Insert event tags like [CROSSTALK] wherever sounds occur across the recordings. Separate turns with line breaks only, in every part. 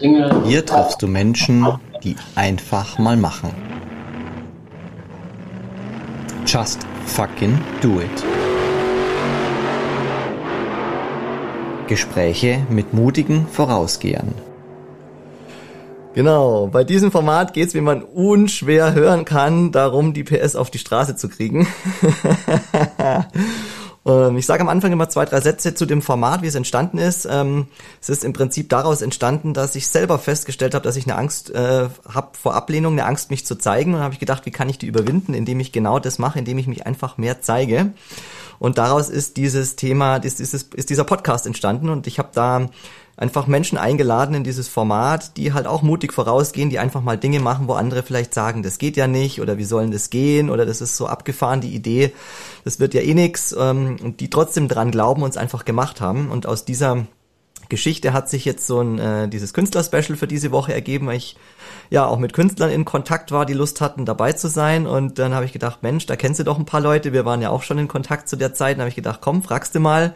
Hier triffst du Menschen, die einfach mal machen. Just fucking do it. Gespräche mit mutigen Vorausgehern.
Genau, bei diesem Format geht's, wie man unschwer hören kann, darum, die PS auf die Straße zu kriegen. [LAUGHS] Ähm, ich sage am Anfang immer zwei, drei Sätze zu dem Format, wie es entstanden ist. Ähm, es ist im Prinzip daraus entstanden, dass ich selber festgestellt habe, dass ich eine Angst äh, habe vor Ablehnung, eine Angst, mich zu zeigen. Und habe ich gedacht, wie kann ich die überwinden, indem ich genau das mache, indem ich mich einfach mehr zeige. Und daraus ist dieses Thema, ist, ist, ist dieser Podcast entstanden. Und ich habe da einfach Menschen eingeladen in dieses Format, die halt auch mutig vorausgehen, die einfach mal Dinge machen, wo andere vielleicht sagen, das geht ja nicht oder wie sollen das gehen oder das ist so abgefahren, die Idee, das wird ja eh nix ähm, und die trotzdem dran glauben und es einfach gemacht haben. Und aus dieser Geschichte hat sich jetzt so ein äh, dieses Künstler-Special für diese Woche ergeben, weil ich ja auch mit Künstlern in Kontakt war, die Lust hatten, dabei zu sein. Und dann habe ich gedacht, Mensch, da kennst du doch ein paar Leute. Wir waren ja auch schon in Kontakt zu der Zeit. Dann habe ich gedacht, komm, fragst du mal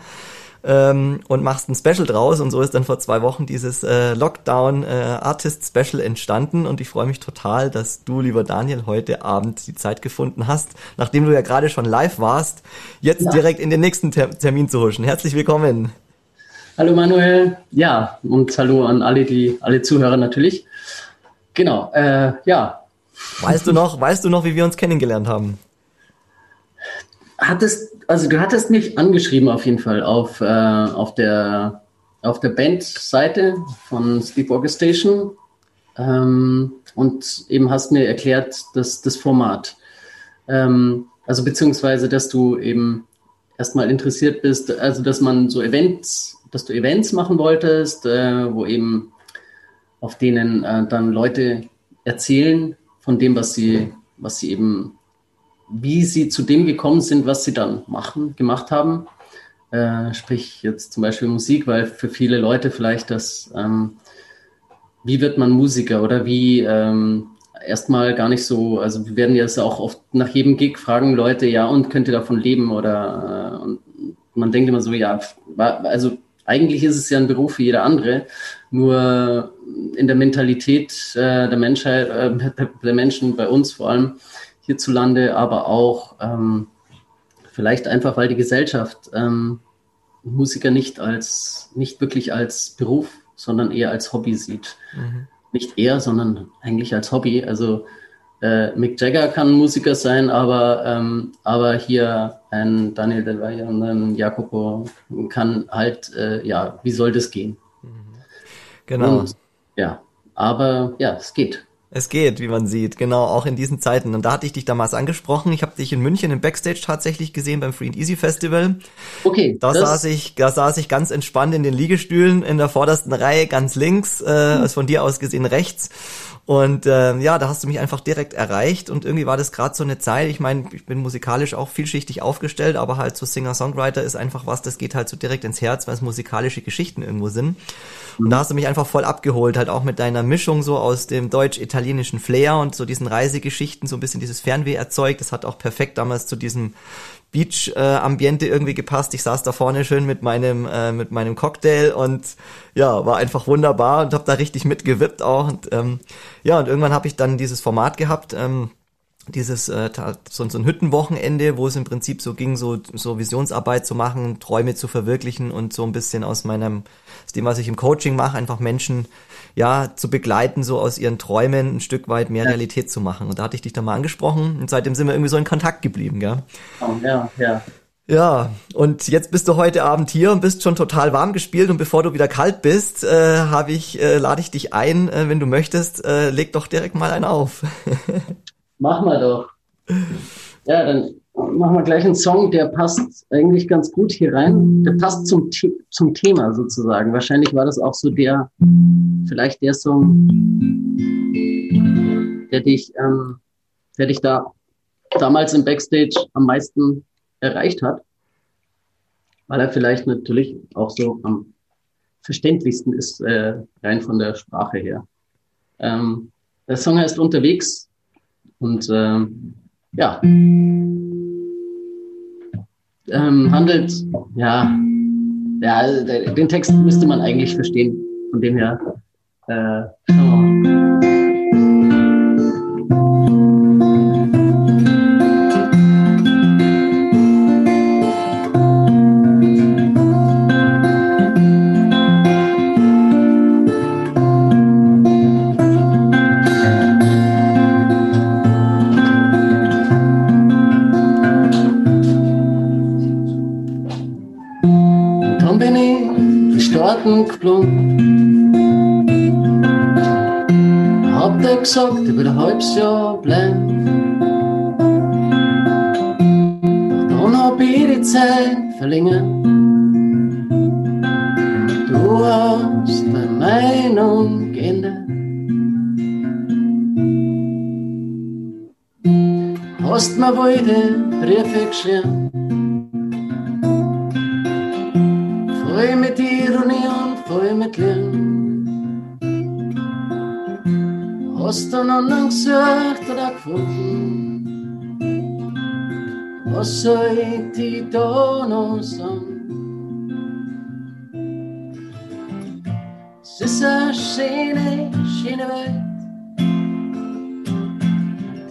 ähm, und machst ein Special draus. Und so ist dann vor zwei Wochen dieses äh, Lockdown äh, Artist Special entstanden. Und ich freue mich total, dass du, lieber Daniel, heute Abend die Zeit gefunden hast, nachdem du ja gerade schon live warst, jetzt ja. direkt in den nächsten Ter Termin zu huschen. Herzlich willkommen.
Hallo Manuel, ja, und hallo an alle, die, alle Zuhörer natürlich. Genau, äh, ja.
Weißt du noch, weißt du noch, wie wir uns kennengelernt haben?
Hattest, also du hattest mich angeschrieben auf jeden Fall auf, äh, auf der, auf der Band-Seite von Sleepwalker Station ähm, und eben hast mir erklärt, dass das Format, ähm, also beziehungsweise, dass du eben erstmal interessiert bist, also dass man so Events, dass du Events machen wolltest, äh, wo eben auf denen äh, dann Leute erzählen von dem, was sie, was sie eben wie sie zu dem gekommen sind, was sie dann machen, gemacht haben. Äh, sprich jetzt zum Beispiel Musik, weil für viele Leute vielleicht das, ähm, wie wird man Musiker oder wie ähm, erstmal gar nicht so, also wir werden jetzt auch oft nach jedem Gig fragen Leute, ja, und könnt ihr davon leben oder äh, und man denkt immer so, ja, also eigentlich ist es ja ein Beruf wie jeder andere, nur in der Mentalität äh, der Menschheit, äh, [LAUGHS] der Menschen bei uns vor allem, hierzulande, aber auch ähm, vielleicht einfach, weil die Gesellschaft ähm, Musiker nicht als, nicht wirklich als Beruf, sondern eher als Hobby sieht. Mhm. Nicht eher, sondern eigentlich als Hobby. Also äh, Mick Jagger kann Musiker sein, aber, ähm, aber hier ein Daniel Del Valle und ein Jacopo kann halt, äh, ja, wie soll das gehen? Mhm.
Genau. Und,
ja, aber ja, es geht.
Es geht, wie man sieht, genau, auch in diesen Zeiten. Und da hatte ich dich damals angesprochen. Ich habe dich in München im Backstage tatsächlich gesehen beim Free and Easy Festival. Okay. Da saß ich, da saß ich ganz entspannt in den Liegestühlen in der vordersten Reihe, ganz links, äh, mhm. von dir aus gesehen rechts. Und äh, ja, da hast du mich einfach direkt erreicht und irgendwie war das gerade so eine Zeit. Ich meine, ich bin musikalisch auch vielschichtig aufgestellt, aber halt so Singer-Songwriter ist einfach was, das geht halt so direkt ins Herz, weil es musikalische Geschichten irgendwo sind. Und da hast du mich einfach voll abgeholt, halt auch mit deiner Mischung so aus dem deutsch-italienischen Flair und so diesen Reisegeschichten, so ein bisschen dieses Fernweh erzeugt. Das hat auch perfekt damals zu diesem Beach-Ambiente äh, irgendwie gepasst. Ich saß da vorne schön mit meinem äh, mit meinem Cocktail und ja, war einfach wunderbar und habe da richtig mitgewippt auch. Und ähm, ja, und irgendwann habe ich dann dieses Format gehabt. Ähm, dieses äh, so, so ein Hüttenwochenende, wo es im Prinzip so ging, so, so Visionsarbeit zu machen, Träume zu verwirklichen und so ein bisschen aus meinem, aus dem, was ich im Coaching mache, einfach Menschen ja zu begleiten, so aus ihren Träumen ein Stück weit mehr ja. Realität zu machen. Und da hatte ich dich da mal angesprochen und seitdem sind wir irgendwie so in Kontakt geblieben, gell?
Oh, ja, ja.
Ja, und jetzt bist du heute Abend hier und bist schon total warm gespielt und bevor du wieder kalt bist, äh, habe ich, äh, lade ich dich ein, äh, wenn du möchtest, äh, leg doch direkt mal einen auf. [LAUGHS]
Machen wir doch. Ja, dann machen wir gleich einen Song, der passt eigentlich ganz gut hier rein. Der passt zum, zum Thema sozusagen. Wahrscheinlich war das auch so der, vielleicht der Song, der dich, ähm, der dich da damals im Backstage am meisten erreicht hat. Weil er vielleicht natürlich auch so am verständlichsten ist, äh, rein von der Sprache her. Ähm, der Song heißt Unterwegs und ähm, ja, ähm, handelt, ja, ja, den Text müsste man eigentlich verstehen. Von dem her, Äh, schauen wir mal. Gesagt, ich will ein halbes Jahr bleiben. Dann hab ich die Zeit verlängert. Du hast deine Meinung geändert. Hast mir wohl die Briefe geschrieben. Was soll ich dir da noch sagen? Es ist eine schöne, schöne Welt.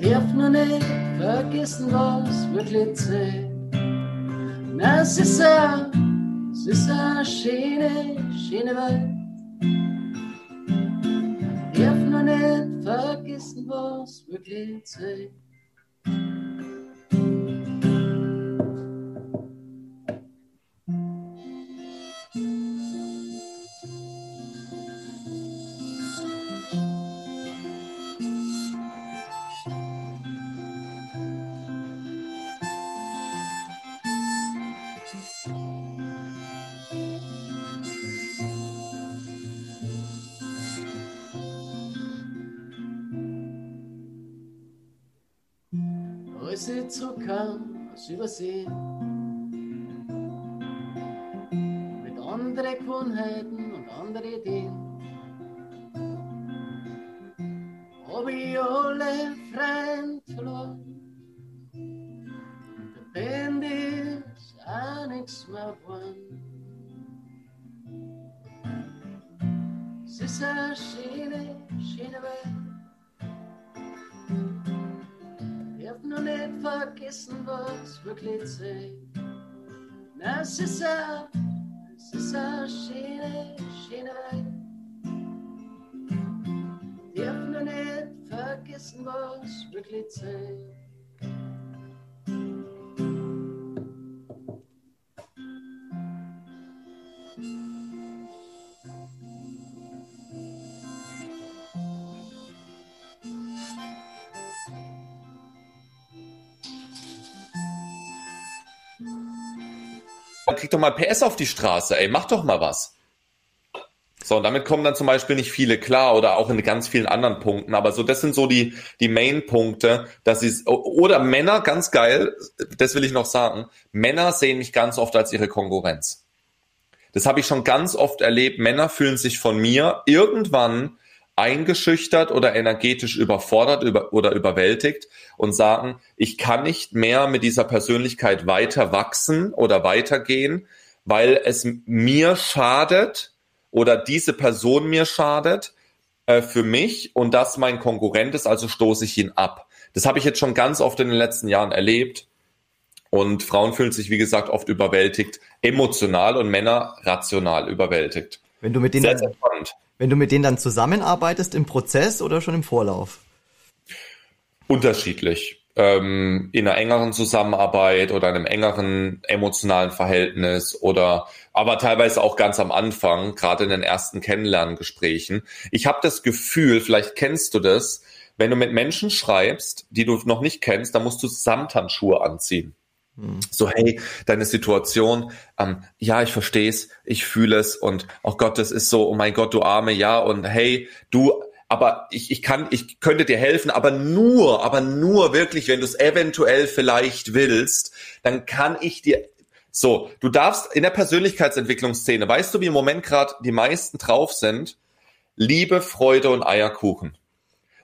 Darf nur nicht vergessen, was wirklich zählt. Na, es ist eine, es ist eine schöne, schöne Welt. Darf nicht vergessen, was wirklich zählt. Zurückkam aus Übersee. Mit anderen Gewohnheiten und anderen Ideen. Hab ich alle Freunde vergessen, was wirklich zählt. Es ist a, es ist a schöne, schöne Welt. Darf nur nicht vergessen, was wirklich.
Doch mal PS auf die Straße, ey, mach doch mal was. So, und damit kommen dann zum Beispiel nicht viele klar oder auch in ganz vielen anderen Punkten. Aber so, das sind so die, die Main-Punkte, dass sie, oder Männer, ganz geil, das will ich noch sagen, Männer sehen mich ganz oft als ihre Konkurrenz. Das habe ich schon ganz oft erlebt. Männer fühlen sich von mir irgendwann eingeschüchtert oder energetisch überfordert über, oder überwältigt und sagen, ich kann nicht mehr mit dieser Persönlichkeit weiter wachsen oder weitergehen, weil es mir schadet oder diese Person mir schadet äh, für mich und das mein Konkurrent ist, also stoße ich ihn ab. Das habe ich jetzt schon ganz oft in den letzten Jahren erlebt. Und Frauen fühlen sich, wie gesagt, oft überwältigt, emotional und Männer rational überwältigt.
Wenn du mit denen, sehr, sehr spannend. Wenn du mit denen dann zusammenarbeitest im Prozess oder schon im Vorlauf?
Unterschiedlich. Ähm, in einer engeren Zusammenarbeit oder einem engeren emotionalen Verhältnis oder aber teilweise auch ganz am Anfang, gerade in den ersten Kennenlerngesprächen. Ich habe das Gefühl, vielleicht kennst du das, wenn du mit Menschen schreibst, die du noch nicht kennst, dann musst du Samthandschuhe anziehen. So, hey, deine Situation, ähm, ja, ich verstehe es, ich fühle es und oh Gott, das ist so, oh mein Gott, du arme, ja, und hey, du, aber ich, ich kann, ich könnte dir helfen, aber nur, aber nur wirklich, wenn du es eventuell vielleicht willst, dann kann ich dir. So, du darfst in der Persönlichkeitsentwicklungsszene, weißt du, wie im Moment gerade die meisten drauf sind? Liebe, Freude und Eierkuchen.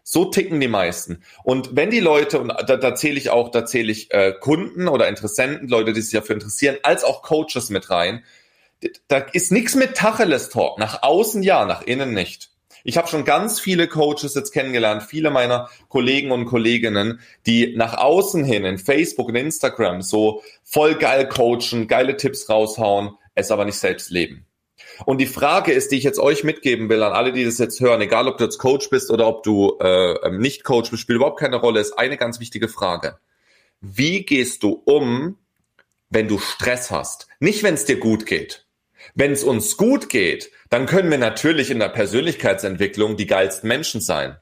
So ticken die meisten. Und wenn die Leute, und da, da zähle ich auch, da zähle ich äh, Kunden oder Interessenten, Leute, die sich dafür interessieren, als auch Coaches mit rein, da ist nichts mit Tacheles-Talk. Nach außen ja, nach innen nicht. Ich habe schon ganz viele Coaches jetzt kennengelernt, viele meiner Kollegen und Kolleginnen, die nach außen hin in Facebook und Instagram so voll geil coachen, geile Tipps raushauen, es aber nicht selbst leben. Und die Frage ist, die ich jetzt euch mitgeben will, an alle, die das jetzt hören, egal ob du jetzt Coach bist oder ob du äh, ähm, nicht Coach bist, spielt überhaupt keine Rolle, ist eine ganz wichtige Frage. Wie gehst du um, wenn du Stress hast? Nicht, wenn es dir gut geht. Wenn es uns gut geht, dann können wir natürlich in der Persönlichkeitsentwicklung die geilsten Menschen sein.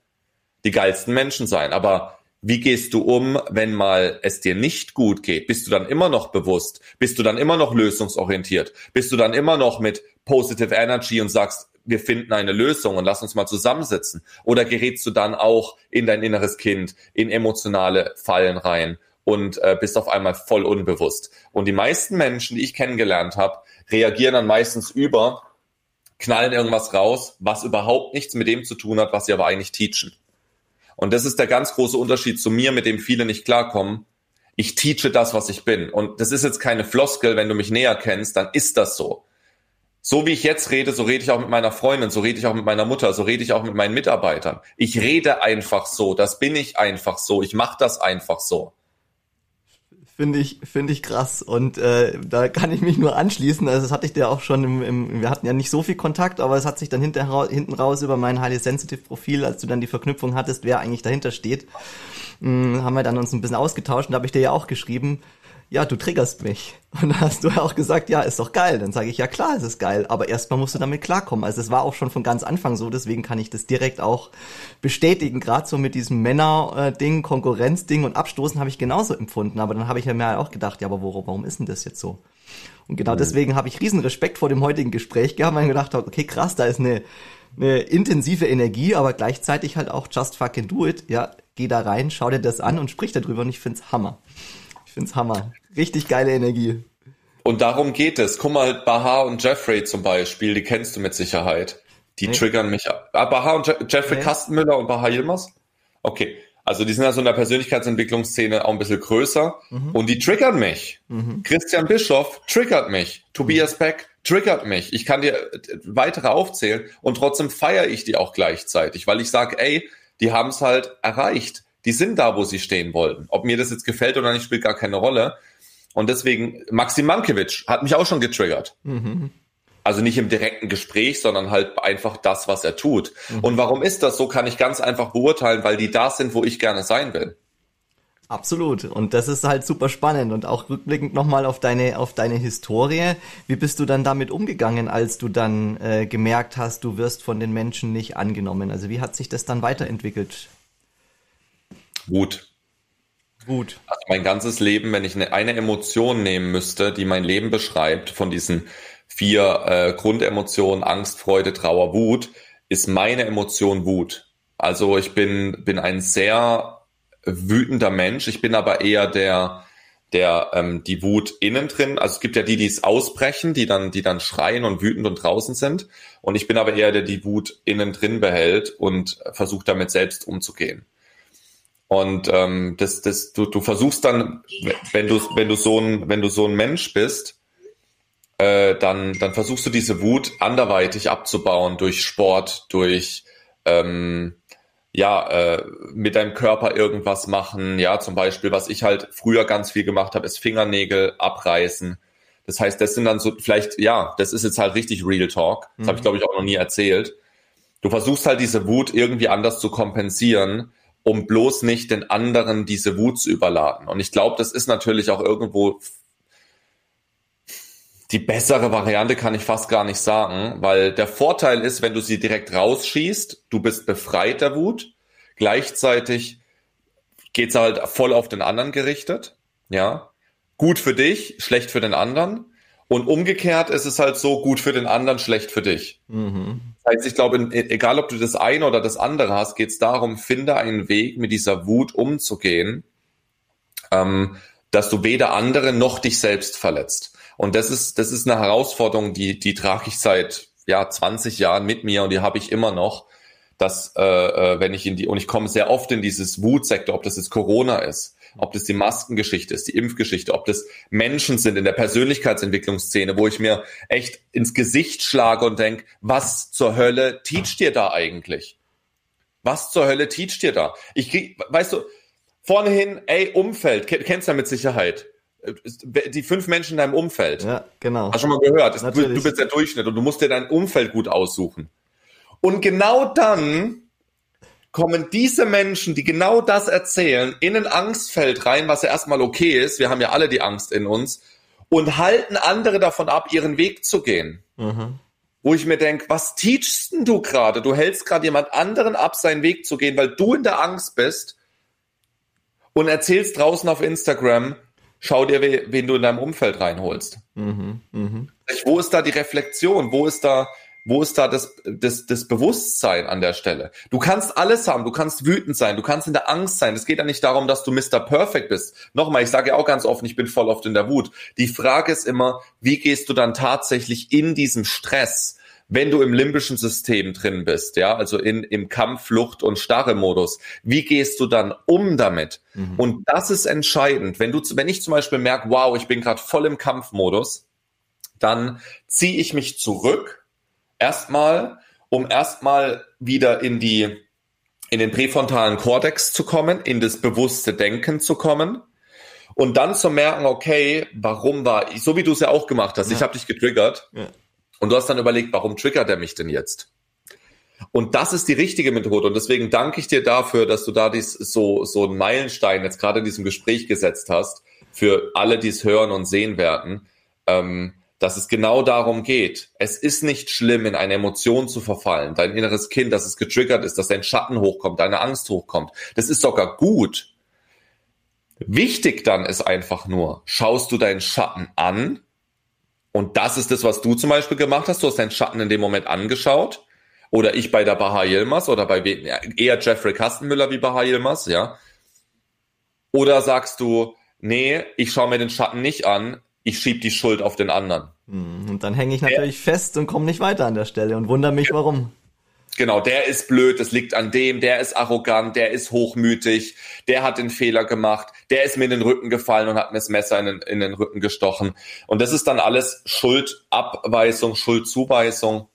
Die geilsten Menschen sein. Aber wie gehst du um, wenn mal es dir nicht gut geht? Bist du dann immer noch bewusst? Bist du dann immer noch lösungsorientiert? Bist du dann immer noch mit Positive Energy und sagst, wir finden eine Lösung und lass uns mal zusammensitzen? Oder gerätst du dann auch in dein inneres Kind, in emotionale Fallen rein und äh, bist auf einmal voll unbewusst? Und die meisten Menschen, die ich kennengelernt habe, reagieren dann meistens über, knallen irgendwas raus, was überhaupt nichts mit dem zu tun hat, was sie aber eigentlich teachen. Und das ist der ganz große Unterschied zu mir, mit dem viele nicht klarkommen. Ich teache das, was ich bin. Und das ist jetzt keine Floskel, wenn du mich näher kennst, dann ist das so so wie ich jetzt rede, so rede ich auch mit meiner Freundin, so rede ich auch mit meiner Mutter, so rede ich auch mit meinen Mitarbeitern. Ich rede einfach so, das bin ich einfach so, ich mache das einfach so.
Finde ich, finde ich krass. Und äh, da kann ich mich nur anschließen. Also das hatte ich dir auch schon im, im, wir hatten ja nicht so viel Kontakt, aber es hat sich dann hinter, hinten raus über mein Highly Sensitive Profil, als du dann die Verknüpfung hattest, wer eigentlich dahinter steht, mh, hm, haben wir dann uns ein bisschen ausgetauscht und da habe ich dir ja auch geschrieben, ja, du triggerst mich. [LAUGHS] Und da hast du ja auch gesagt, ja, ist doch geil. Dann sage ich, ja klar, es ist geil, aber erstmal musst du damit klarkommen. Also es war auch schon von ganz Anfang so, deswegen kann ich das direkt auch bestätigen. Gerade so mit diesem Männer-Ding, Konkurrenz-Ding und Abstoßen habe ich genauso empfunden. Aber dann habe ich ja mir auch gedacht, ja, aber warum ist denn das jetzt so? Und genau mhm. deswegen habe ich riesen Respekt vor dem heutigen Gespräch gehabt, weil ich gedacht habe, okay, krass, da ist eine, eine intensive Energie, aber gleichzeitig halt auch just fucking do it. Ja, geh da rein, schau dir das an und sprich darüber und ich find's Hammer find's Hammer. Richtig geile Energie.
Und darum geht es. Guck mal, Baha und Jeffrey zum Beispiel, die kennst du mit Sicherheit. Die nee. triggern mich. Ah, Baha und Je Jeffrey nee. Kastenmüller und Baha Yilmaz? Okay. Also die sind ja so in der Persönlichkeitsentwicklungsszene auch ein bisschen größer mhm. und die triggern mich. Mhm. Christian Bischoff triggert mich. Tobias mhm. Beck triggert mich. Ich kann dir weitere aufzählen und trotzdem feiere ich die auch gleichzeitig, weil ich sage, ey, die haben es halt erreicht die sind da, wo sie stehen wollten. Ob mir das jetzt gefällt oder nicht, spielt gar keine Rolle. Und deswegen, Maxim Mankiewicz hat mich auch schon getriggert. Mhm. Also nicht im direkten Gespräch, sondern halt einfach das, was er tut. Mhm. Und warum ist das so, kann ich ganz einfach beurteilen, weil die da sind, wo ich gerne sein will.
Absolut. Und das ist halt super spannend. Und auch rückblickend nochmal auf deine, auf deine Historie. Wie bist du dann damit umgegangen, als du dann äh, gemerkt hast, du wirst von den Menschen nicht angenommen? Also wie hat sich das dann weiterentwickelt?
Wut. Wut. Also mein ganzes Leben, wenn ich eine, eine Emotion nehmen müsste, die mein Leben beschreibt, von diesen vier äh, Grundemotionen, Angst, Freude, Trauer, Wut, ist meine Emotion Wut. Also ich bin, bin ein sehr wütender Mensch. Ich bin aber eher der, der ähm, die Wut innen drin. Also es gibt ja die, die es ausbrechen, die dann, die dann schreien und wütend und draußen sind. Und ich bin aber eher der, die Wut innen drin behält und versucht damit selbst umzugehen. Und ähm, das, das, du, du versuchst dann, wenn du, wenn du so ein, wenn du so ein Mensch bist, äh, dann, dann versuchst du diese Wut anderweitig abzubauen durch Sport, durch ähm, ja, äh, mit deinem Körper irgendwas machen. Ja, zum Beispiel, was ich halt früher ganz viel gemacht habe, ist Fingernägel abreißen. Das heißt, das sind dann so, vielleicht, ja, das ist jetzt halt richtig Real Talk. Das mhm. habe ich, glaube ich, auch noch nie erzählt. Du versuchst halt diese Wut irgendwie anders zu kompensieren um bloß nicht den anderen diese Wut zu überladen. Und ich glaube, das ist natürlich auch irgendwo die bessere Variante kann ich fast gar nicht sagen, weil der Vorteil ist, wenn du sie direkt rausschießt, du bist befreit der Wut. Gleichzeitig geht's halt voll auf den anderen gerichtet. Ja. Gut für dich, schlecht für den anderen. Und umgekehrt ist es halt so gut für den anderen, schlecht für dich. Mhm. Das heißt, ich glaube, egal ob du das eine oder das andere hast, geht es darum, finde einen Weg, mit dieser Wut umzugehen, ähm, dass du weder andere noch dich selbst verletzt. Und das ist, das ist eine Herausforderung, die, die trage ich seit ja, 20 Jahren mit mir und die habe ich immer noch, dass äh, äh, wenn ich in die und ich komme sehr oft in dieses Wutsektor, ob das jetzt Corona ist, ob das die Maskengeschichte ist, die Impfgeschichte, ob das Menschen sind in der Persönlichkeitsentwicklungsszene, wo ich mir echt ins Gesicht schlage und denke, was zur Hölle teacht dir da eigentlich? Was zur Hölle teacht dir da? Ich krieg, weißt du, vornehin, ey, Umfeld, kennst du ja mit Sicherheit die fünf Menschen in deinem Umfeld.
Ja, genau.
Hast du schon mal gehört. Du, du, bist der Durchschnitt und du musst dir dein Umfeld gut aussuchen. Und genau dann kommen diese Menschen, die genau das erzählen, in ein Angstfeld rein, was ja erstmal okay ist. Wir haben ja alle die Angst in uns und halten andere davon ab, ihren Weg zu gehen. Mhm. Wo ich mir denke, was teachst denn du gerade? Du hältst gerade jemand anderen ab, seinen Weg zu gehen, weil du in der Angst bist und erzählst draußen auf Instagram, schau dir, wen du in deinem Umfeld reinholst. Mhm, mh. Wo ist da die Reflexion? Wo ist da, wo ist da das, das, das Bewusstsein an der Stelle? Du kannst alles haben, du kannst wütend sein, du kannst in der Angst sein. Es geht ja nicht darum, dass du Mr. Perfect bist. Nochmal, ich sage ja auch ganz offen, ich bin voll oft in der Wut. Die Frage ist immer, wie gehst du dann tatsächlich in diesem Stress wenn du im limbischen System drin bist, ja, also in, im Kampf, Flucht und Starre-Modus, wie gehst du dann um damit? Mhm. Und das ist entscheidend. Wenn du, wenn ich zum Beispiel merke, wow, ich bin gerade voll im Kampfmodus, dann ziehe ich mich zurück, erstmal, um erstmal wieder in die, in den präfrontalen Kortex zu kommen, in das bewusste Denken zu kommen und dann zu merken, okay, warum war ich, so wie du es ja auch gemacht hast, ja. ich habe dich getriggert. Ja und du hast dann überlegt, warum triggert er mich denn jetzt? Und das ist die richtige Methode. Und deswegen danke ich dir dafür, dass du da dies, so, so einen Meilenstein jetzt gerade in diesem Gespräch gesetzt hast, für alle, die es hören und sehen werden, ähm, dass es genau darum geht. Es ist nicht schlimm, in eine Emotion zu verfallen. Dein inneres Kind, dass es getriggert ist, dass dein Schatten hochkommt, deine Angst hochkommt. Das ist sogar gut. Wichtig dann ist einfach nur, schaust du deinen Schatten an und das ist das, was du zum Beispiel gemacht hast. Du hast deinen Schatten in dem Moment angeschaut. Oder ich bei der Baha Yilmaz oder bei eher Jeffrey Kastenmüller wie Baha Yilmaz, ja. Oder sagst du, nee, ich schaue mir den Schatten nicht an, ich schieb die Schuld auf den anderen.
Hm, und dann hänge ich natürlich ja. fest und komme nicht weiter an der Stelle und wundere mich, warum.
Genau, der ist blöd, das liegt an dem, der ist arrogant, der ist hochmütig, der hat den Fehler gemacht, der ist mir in den Rücken gefallen und hat mir das Messer in den, in den Rücken gestochen. Und das ist dann alles Schuldabweisung, Schuldzuweisung.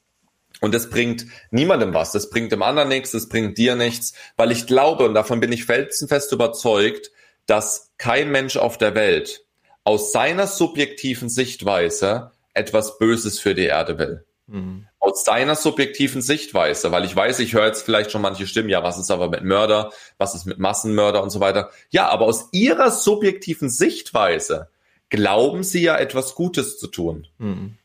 Und das bringt niemandem was. Das bringt dem anderen nichts, das bringt dir nichts, weil ich glaube, und davon bin ich felsenfest überzeugt, dass kein Mensch auf der Welt aus seiner subjektiven Sichtweise etwas Böses für die Erde will. Mhm aus seiner subjektiven Sichtweise, weil ich weiß, ich höre jetzt vielleicht schon manche Stimmen, ja, was ist aber mit Mörder, was ist mit Massenmörder und so weiter. Ja, aber aus ihrer subjektiven Sichtweise glauben sie ja etwas Gutes zu tun. Mhm.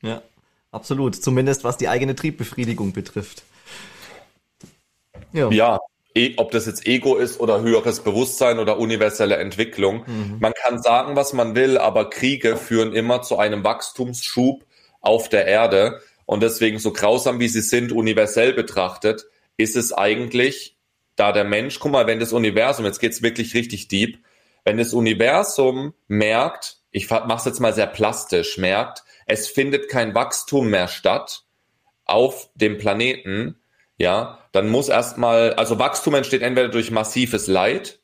Ja, absolut. Zumindest was die eigene Triebbefriedigung betrifft.
Ja. ja. E, ob das jetzt Ego ist oder höheres Bewusstsein oder universelle Entwicklung. Mhm. Man kann sagen, was man will, aber Kriege führen immer zu einem Wachstumsschub auf der Erde. Und deswegen, so grausam wie sie sind, universell betrachtet, ist es eigentlich, da der Mensch, guck mal, wenn das Universum, jetzt geht's wirklich richtig deep, wenn das Universum merkt, ich mach's jetzt mal sehr plastisch, merkt, es findet kein Wachstum mehr statt auf dem Planeten, ja, dann muss erstmal, also Wachstum entsteht entweder durch massives Leid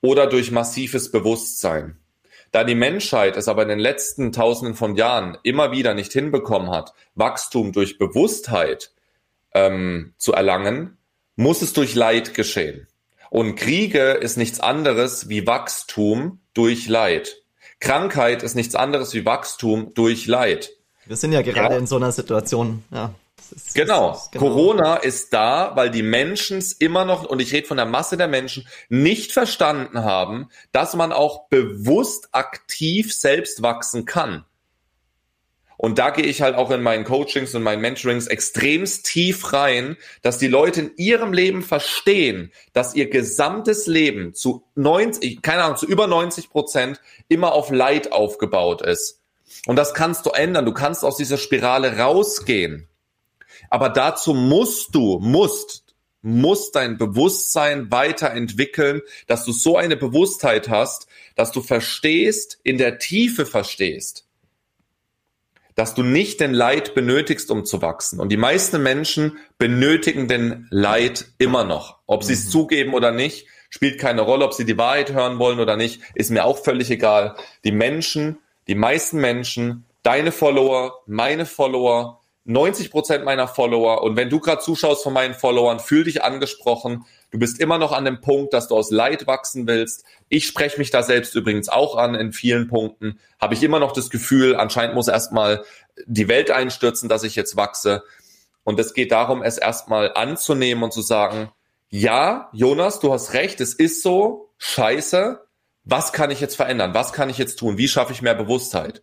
oder durch massives Bewusstsein. Da die Menschheit es aber in den letzten Tausenden von Jahren immer wieder nicht hinbekommen hat, Wachstum durch Bewusstheit ähm, zu erlangen, muss es durch Leid geschehen. Und Kriege ist nichts anderes wie Wachstum durch Leid. Krankheit ist nichts anderes wie Wachstum durch Leid.
Wir sind ja gerade ja. in so einer Situation, ja.
Ist, genau. Ist, genau. Corona ist da, weil die Menschen es immer noch, und ich rede von der Masse der Menschen, nicht verstanden haben, dass man auch bewusst aktiv selbst wachsen kann. Und da gehe ich halt auch in meinen Coachings und meinen Mentorings extremst tief rein, dass die Leute in ihrem Leben verstehen, dass ihr gesamtes Leben zu 90, keine Ahnung, zu über 90 Prozent immer auf Leid aufgebaut ist. Und das kannst du ändern. Du kannst aus dieser Spirale rausgehen. Aber dazu musst du, musst, musst dein Bewusstsein weiterentwickeln, dass du so eine Bewusstheit hast, dass du verstehst, in der Tiefe verstehst, dass du nicht den Leid benötigst, um zu wachsen. Und die meisten Menschen benötigen den Leid immer noch. Ob sie es mhm. zugeben oder nicht, spielt keine Rolle. Ob sie die Wahrheit hören wollen oder nicht, ist mir auch völlig egal. Die Menschen, die meisten Menschen, deine Follower, meine Follower, 90 Prozent meiner Follower und wenn du gerade zuschaust von meinen Followern, fühl dich angesprochen. Du bist immer noch an dem Punkt, dass du aus Leid wachsen willst. Ich spreche mich da selbst übrigens auch an in vielen Punkten. Habe ich immer noch das Gefühl, anscheinend muss erstmal die Welt einstürzen, dass ich jetzt wachse. Und es geht darum, es erstmal anzunehmen und zu sagen, ja, Jonas, du hast recht, es ist so, scheiße. Was kann ich jetzt verändern? Was kann ich jetzt tun? Wie schaffe ich mehr Bewusstheit?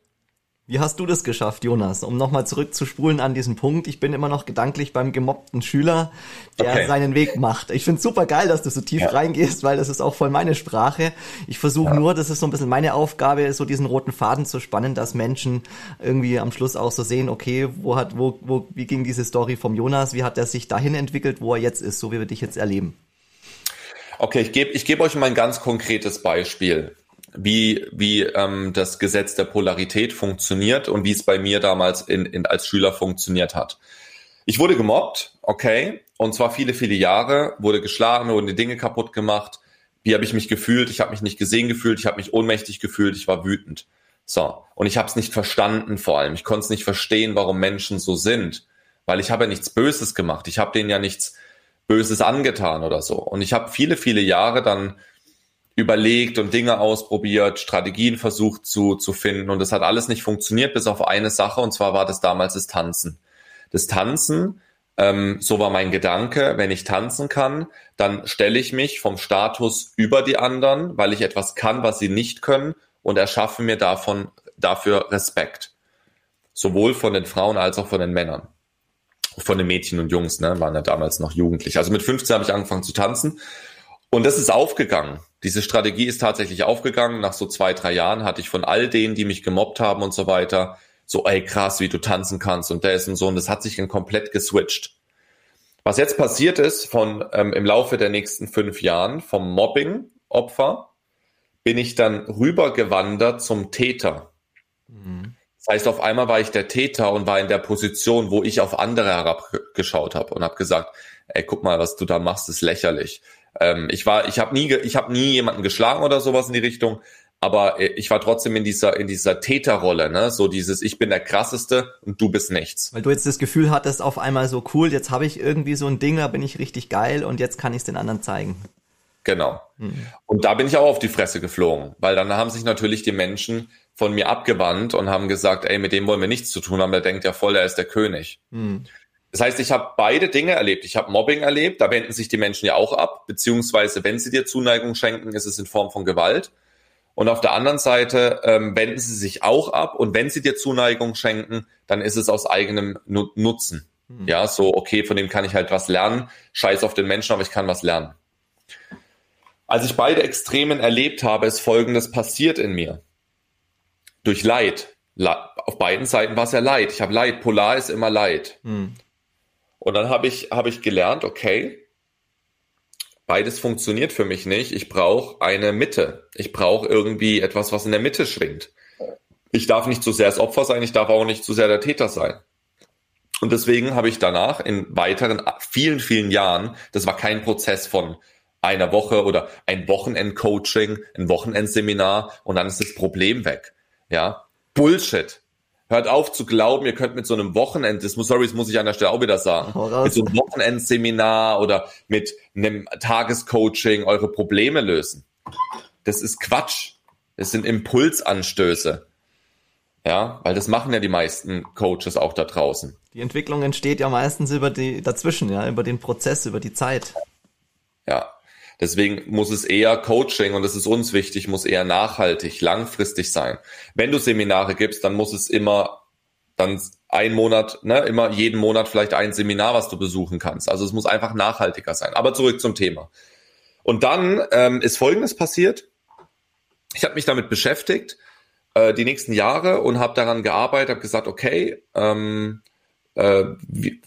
Wie hast du das geschafft, Jonas? Um nochmal zurückzuspulen an diesen Punkt. Ich bin immer noch gedanklich beim gemobbten Schüler, der okay. seinen Weg macht. Ich finde super geil, dass du so tief ja. reingehst, weil das ist auch voll meine Sprache. Ich versuche ja. nur, das ist so ein bisschen meine Aufgabe, so diesen roten Faden zu spannen, dass Menschen irgendwie am Schluss auch so sehen, okay, wo hat, wo, wo, wie ging diese Story vom Jonas? Wie hat er sich dahin entwickelt, wo er jetzt ist, so wie wir dich jetzt erleben?
Okay, ich gebe ich geb euch mal ein ganz konkretes Beispiel wie, wie ähm, das Gesetz der Polarität funktioniert und wie es bei mir damals in, in, als Schüler funktioniert hat. Ich wurde gemobbt, okay, und zwar viele, viele Jahre, wurde geschlagen, wurden die Dinge kaputt gemacht. Wie habe ich mich gefühlt? Ich habe mich nicht gesehen gefühlt, ich habe mich ohnmächtig gefühlt, ich war wütend. So, und ich habe es nicht verstanden vor allem. Ich konnte es nicht verstehen, warum Menschen so sind, weil ich habe ja nichts Böses gemacht. Ich habe denen ja nichts Böses angetan oder so. Und ich habe viele, viele Jahre dann überlegt und Dinge ausprobiert, Strategien versucht zu, zu finden und das hat alles nicht funktioniert, bis auf eine Sache und zwar war das damals das Tanzen. Das Tanzen, ähm, so war mein Gedanke, wenn ich tanzen kann, dann stelle ich mich vom Status über die anderen, weil ich etwas kann, was sie nicht können und erschaffe mir davon, dafür Respekt. Sowohl von den Frauen als auch von den Männern. Von den Mädchen und Jungs, ne, waren ja damals noch jugendlich. Also mit 15 habe ich angefangen zu tanzen und das ist aufgegangen. Diese Strategie ist tatsächlich aufgegangen. Nach so zwei, drei Jahren hatte ich von all denen, die mich gemobbt haben und so weiter, so, ey, krass, wie du tanzen kannst und der ist und so. Und das hat sich dann komplett geswitcht. Was jetzt passiert ist von ähm, im Laufe der nächsten fünf Jahren vom Mobbing-Opfer bin ich dann rübergewandert zum Täter. Mhm. Das heißt, auf einmal war ich der Täter und war in der Position, wo ich auf andere herabgeschaut habe und habe gesagt, ey, guck mal, was du da machst, ist lächerlich. Ähm, ich war, ich habe nie, ich habe nie jemanden geschlagen oder sowas in die Richtung, aber äh, ich war trotzdem in dieser in dieser Täterrolle, ne? So dieses ich bin der krasseste und du bist nichts.
Weil du jetzt das Gefühl hattest auf einmal so cool, jetzt habe ich irgendwie so ein Ding, da bin ich richtig geil und jetzt kann ich es den anderen zeigen.
Genau. Mhm. Und da bin ich auch auf die Fresse geflogen, weil dann haben sich natürlich die Menschen von mir abgewandt und haben gesagt, ey, mit dem wollen wir nichts zu tun haben, der denkt ja voll, er ist der König. Mhm. Das heißt, ich habe beide Dinge erlebt. Ich habe Mobbing erlebt, da wenden sich die Menschen ja auch ab, beziehungsweise wenn sie dir Zuneigung schenken, ist es in Form von Gewalt. Und auf der anderen Seite ähm, wenden sie sich auch ab und wenn sie dir Zuneigung schenken, dann ist es aus eigenem Nutzen. Mhm. Ja, so, okay, von dem kann ich halt was lernen. Scheiß auf den Menschen, aber ich kann was lernen. Als ich beide Extremen erlebt habe, ist Folgendes passiert in mir. Durch Leid. Auf beiden Seiten war es ja Leid. Ich habe Leid. Polar ist immer Leid. Mhm. Und dann habe ich, hab ich gelernt, okay, beides funktioniert für mich nicht. Ich brauche eine Mitte. Ich brauche irgendwie etwas, was in der Mitte schwingt. Ich darf nicht zu sehr das Opfer sein, ich darf auch nicht zu sehr der Täter sein. Und deswegen habe ich danach in weiteren vielen, vielen Jahren, das war kein Prozess von einer Woche oder ein Wochenend-Coaching, ein Wochenendseminar und dann ist das Problem weg. Ja, Bullshit. Hört auf zu glauben, ihr könnt mit so einem Wochenend, das muss, sorry, das muss ich an der Stelle auch wieder sagen, mit so einem Wochenendseminar oder mit einem Tagescoaching eure Probleme lösen. Das ist Quatsch. Das sind Impulsanstöße. Ja, weil das machen ja die meisten Coaches auch da draußen.
Die Entwicklung entsteht ja meistens über die, dazwischen, ja, über den Prozess, über die Zeit.
Ja, Deswegen muss es eher Coaching, und das ist uns wichtig, muss eher nachhaltig, langfristig sein. Wenn du Seminare gibst, dann muss es immer dann ein Monat, ne, immer jeden Monat vielleicht ein Seminar, was du besuchen kannst. Also es muss einfach nachhaltiger sein. Aber zurück zum Thema. Und dann ähm, ist Folgendes passiert. Ich habe mich damit beschäftigt äh, die nächsten Jahre und habe daran gearbeitet, habe gesagt, okay, ähm, äh,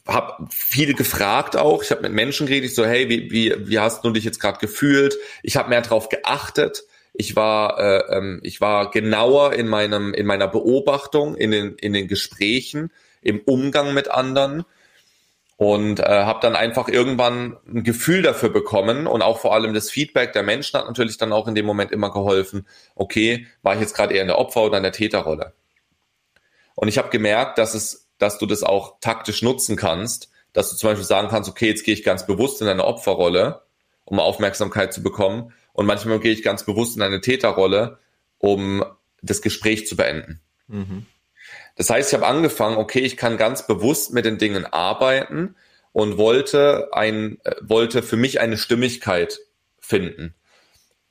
habe viele gefragt auch. Ich habe mit Menschen geredet, so, hey, wie, wie, wie hast du dich jetzt gerade gefühlt? Ich habe mehr darauf geachtet. ich war, äh, ähm, ich war genauer in meinem, in meiner Beobachtung, in den, in den Gesprächen, im Umgang mit anderen und äh, habe dann einfach irgendwann ein Gefühl dafür bekommen und auch vor allem das Feedback der Menschen hat natürlich dann auch in dem Moment immer geholfen. Okay, war ich jetzt gerade eher in der Opfer- oder in der Täterrolle? Und ich habe gemerkt, dass es, dass du das auch taktisch nutzen kannst, dass du zum Beispiel sagen kannst, okay, jetzt gehe ich ganz bewusst in eine Opferrolle, um Aufmerksamkeit zu bekommen, und manchmal gehe ich ganz bewusst in eine Täterrolle, um das Gespräch zu beenden. Mhm. Das heißt, ich habe angefangen, okay, ich kann ganz bewusst mit den Dingen arbeiten und wollte ein, äh, wollte für mich eine Stimmigkeit finden.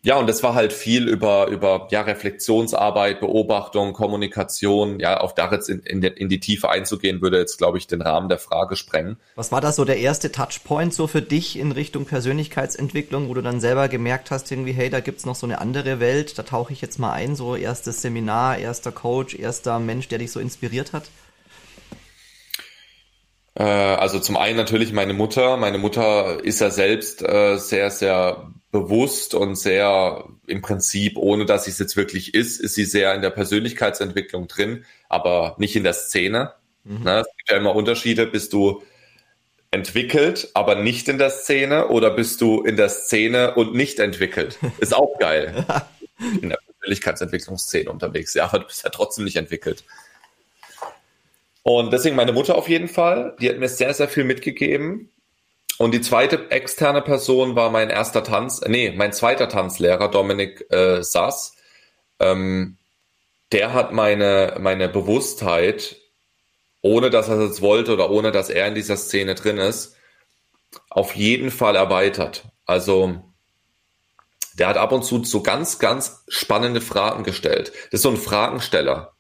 Ja, und das war halt viel über, über ja, Reflexionsarbeit, Beobachtung, Kommunikation. Ja, auf da jetzt in, in, in die Tiefe einzugehen, würde jetzt, glaube ich, den Rahmen der Frage sprengen.
Was war da so der erste Touchpoint so für dich in Richtung Persönlichkeitsentwicklung, wo du dann selber gemerkt hast, irgendwie, hey, da gibt's noch so eine andere Welt, da tauche ich jetzt mal ein, so erstes Seminar, erster Coach, erster Mensch, der dich so inspiriert hat?
Äh, also zum einen natürlich meine Mutter. Meine Mutter ist ja selbst äh, sehr, sehr bewusst und sehr im Prinzip, ohne dass sie es jetzt wirklich ist, ist sie sehr in der Persönlichkeitsentwicklung drin, aber nicht in der Szene. Mhm. Ne? Es gibt ja immer Unterschiede, bist du entwickelt, aber nicht in der Szene oder bist du in der Szene und nicht entwickelt? [LAUGHS] Ist auch geil. [LAUGHS] in der Persönlichkeitsentwicklungsszene unterwegs. Ja, [LAUGHS] aber du bist ja trotzdem nicht entwickelt. Und deswegen meine Mutter auf jeden Fall, die hat mir sehr, sehr viel mitgegeben. Und die zweite externe Person war mein erster Tanz, nee, mein zweiter Tanzlehrer, Dominik äh, Sass. Ähm, der hat meine, meine Bewusstheit, ohne dass er es wollte oder ohne dass er in dieser Szene drin ist, auf jeden Fall erweitert. Also der hat ab und zu so ganz, ganz spannende Fragen gestellt. Das ist so ein Fragensteller.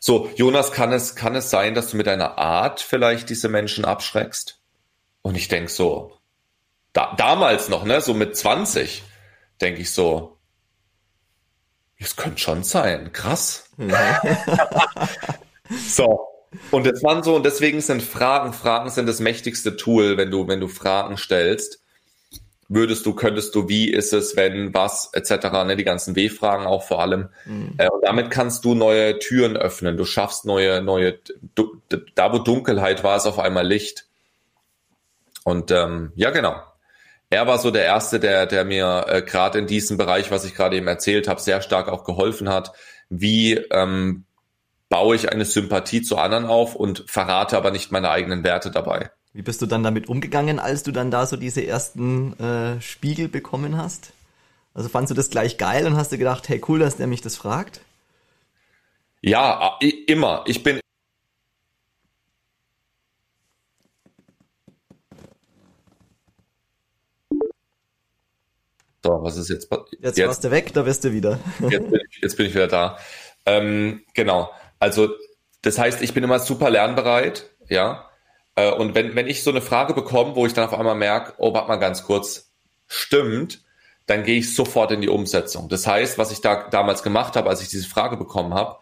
So, Jonas, kann es, kann es sein, dass du mit deiner Art vielleicht diese Menschen abschreckst? Und ich denke so, da, damals noch, ne, so mit 20, denke ich so, es könnte schon sein, krass. [LAUGHS] so. Und das waren so, und deswegen sind Fragen, Fragen sind das mächtigste Tool, wenn du, wenn du Fragen stellst. Würdest du, könntest du, wie ist es, wenn, was, etc., ne, die ganzen W-Fragen auch vor allem. Mhm. Äh, und damit kannst du neue Türen öffnen. Du schaffst neue, neue, du, da wo Dunkelheit war, ist auf einmal Licht. Und ähm, ja, genau. Er war so der Erste, der, der mir äh, gerade in diesem Bereich, was ich gerade eben erzählt habe, sehr stark auch geholfen hat. Wie ähm, baue ich eine Sympathie zu anderen auf und verrate aber nicht meine eigenen Werte dabei.
Wie bist du dann damit umgegangen, als du dann da so diese ersten äh, Spiegel bekommen hast? Also fandst du das gleich geil und hast du gedacht, hey cool, dass der mich das fragt?
Ja, immer. Ich bin So, was ist jetzt?
Jetzt, jetzt warst du weg, da bist du wieder. [LAUGHS]
jetzt, bin ich, jetzt bin ich wieder da. Ähm, genau. Also, das heißt, ich bin immer super lernbereit, ja. Äh, und wenn, wenn ich so eine Frage bekomme, wo ich dann auf einmal merke, oh, warte mal ganz kurz, stimmt, dann gehe ich sofort in die Umsetzung. Das heißt, was ich da damals gemacht habe, als ich diese Frage bekommen habe,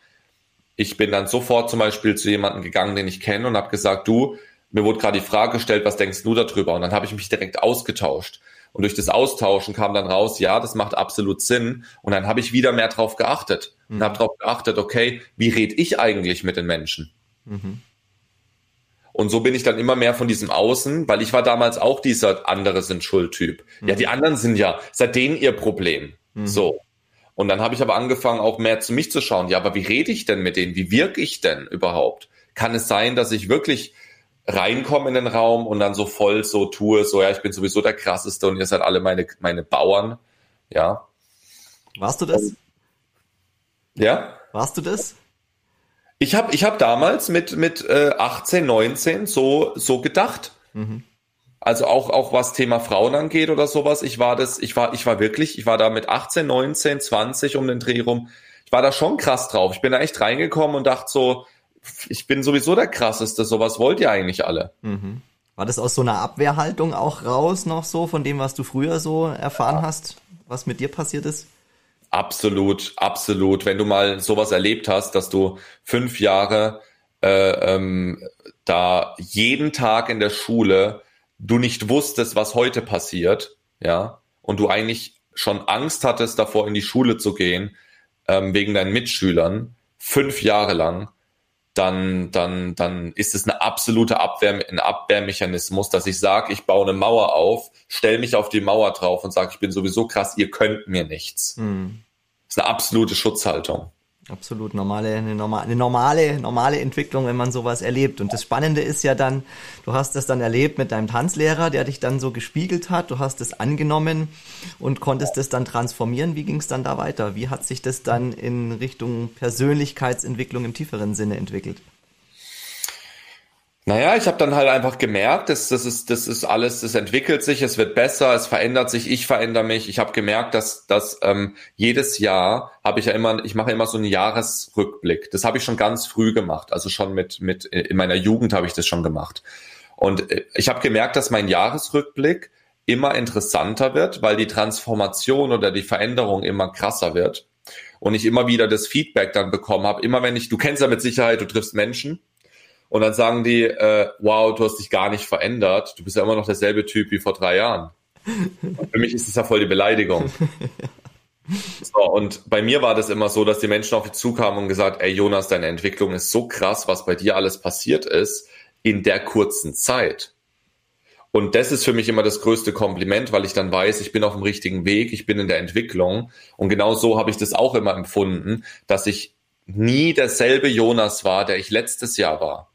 ich bin dann sofort zum Beispiel zu jemandem gegangen, den ich kenne und habe gesagt, du, mir wurde gerade die Frage gestellt, was denkst du darüber? Und dann habe ich mich direkt ausgetauscht. Und durch das Austauschen kam dann raus, ja, das macht absolut Sinn. Und dann habe ich wieder mehr drauf geachtet. Mhm. Und habe darauf geachtet, okay, wie rede ich eigentlich mit den Menschen? Mhm. Und so bin ich dann immer mehr von diesem Außen, weil ich war damals auch dieser andere sind Schuld-Typ. Mhm. Ja, die anderen sind ja, seid denen ihr Problem. Mhm. So. Und dann habe ich aber angefangen, auch mehr zu mich zu schauen. Ja, aber wie rede ich denn mit denen? Wie wirke ich denn überhaupt? Kann es sein, dass ich wirklich reinkomme in den Raum und dann so voll so tue, so ja, ich bin sowieso der krasseste und ihr seid alle meine, meine Bauern. Ja.
Warst du das?
Ja.
Warst du das?
Ich habe ich hab damals mit, mit äh, 18, 19 so, so gedacht. Mhm. Also auch, auch was Thema Frauen angeht oder sowas. Ich war das, ich war, ich war wirklich, ich war da mit 18, 19, 20 um den Dreh rum. Ich war da schon krass drauf. Ich bin da echt reingekommen und dachte so, ich bin sowieso der krasseste, sowas wollt ihr eigentlich alle. Mhm.
War das aus so einer Abwehrhaltung auch raus noch so, von dem, was du früher so erfahren ja. hast, was mit dir passiert ist?
Absolut, absolut. Wenn du mal sowas erlebt hast, dass du fünf Jahre äh, ähm, da jeden Tag in der Schule du nicht wusstest, was heute passiert, ja, und du eigentlich schon Angst hattest, davor in die Schule zu gehen, ähm, wegen deinen Mitschülern, fünf Jahre lang, dann, dann, dann ist es eine absolute Abwehr, ein Abwehrmechanismus, dass ich sage, ich baue eine Mauer auf, stelle mich auf die Mauer drauf und sage, ich bin sowieso krass, ihr könnt mir nichts. Mhm. Das ist eine absolute Schutzhaltung.
Absolut normale, eine normale, eine normale, normale Entwicklung, wenn man sowas erlebt. Und das Spannende ist ja dann, du hast das dann erlebt mit deinem Tanzlehrer, der dich dann so gespiegelt hat, du hast es angenommen und konntest es dann transformieren. Wie ging es dann da weiter? Wie hat sich das dann in Richtung Persönlichkeitsentwicklung im tieferen Sinne entwickelt?
Naja, ich habe dann halt einfach gemerkt, dass das ist, das ist alles, das entwickelt sich, es wird besser, es verändert sich, ich verändere mich. Ich habe gemerkt, dass, dass ähm, jedes Jahr habe ich ja immer, ich mache immer so einen Jahresrückblick. Das habe ich schon ganz früh gemacht, also schon mit, mit in meiner Jugend habe ich das schon gemacht. Und äh, ich habe gemerkt, dass mein Jahresrückblick immer interessanter wird, weil die Transformation oder die Veränderung immer krasser wird. Und ich immer wieder das Feedback dann bekommen habe, immer wenn ich, du kennst ja mit Sicherheit, du triffst Menschen und dann sagen die, äh, wow, du hast dich gar nicht verändert, du bist ja immer noch derselbe Typ wie vor drei Jahren. Und für mich ist das ja voll die Beleidigung. [LAUGHS] So, und bei mir war das immer so, dass die Menschen auf mich zukamen und gesagt, ey Jonas, deine Entwicklung ist so krass, was bei dir alles passiert ist in der kurzen Zeit. Und das ist für mich immer das größte Kompliment, weil ich dann weiß, ich bin auf dem richtigen Weg, ich bin in der Entwicklung. Und genau so habe ich das auch immer empfunden, dass ich nie derselbe Jonas war, der ich letztes Jahr war.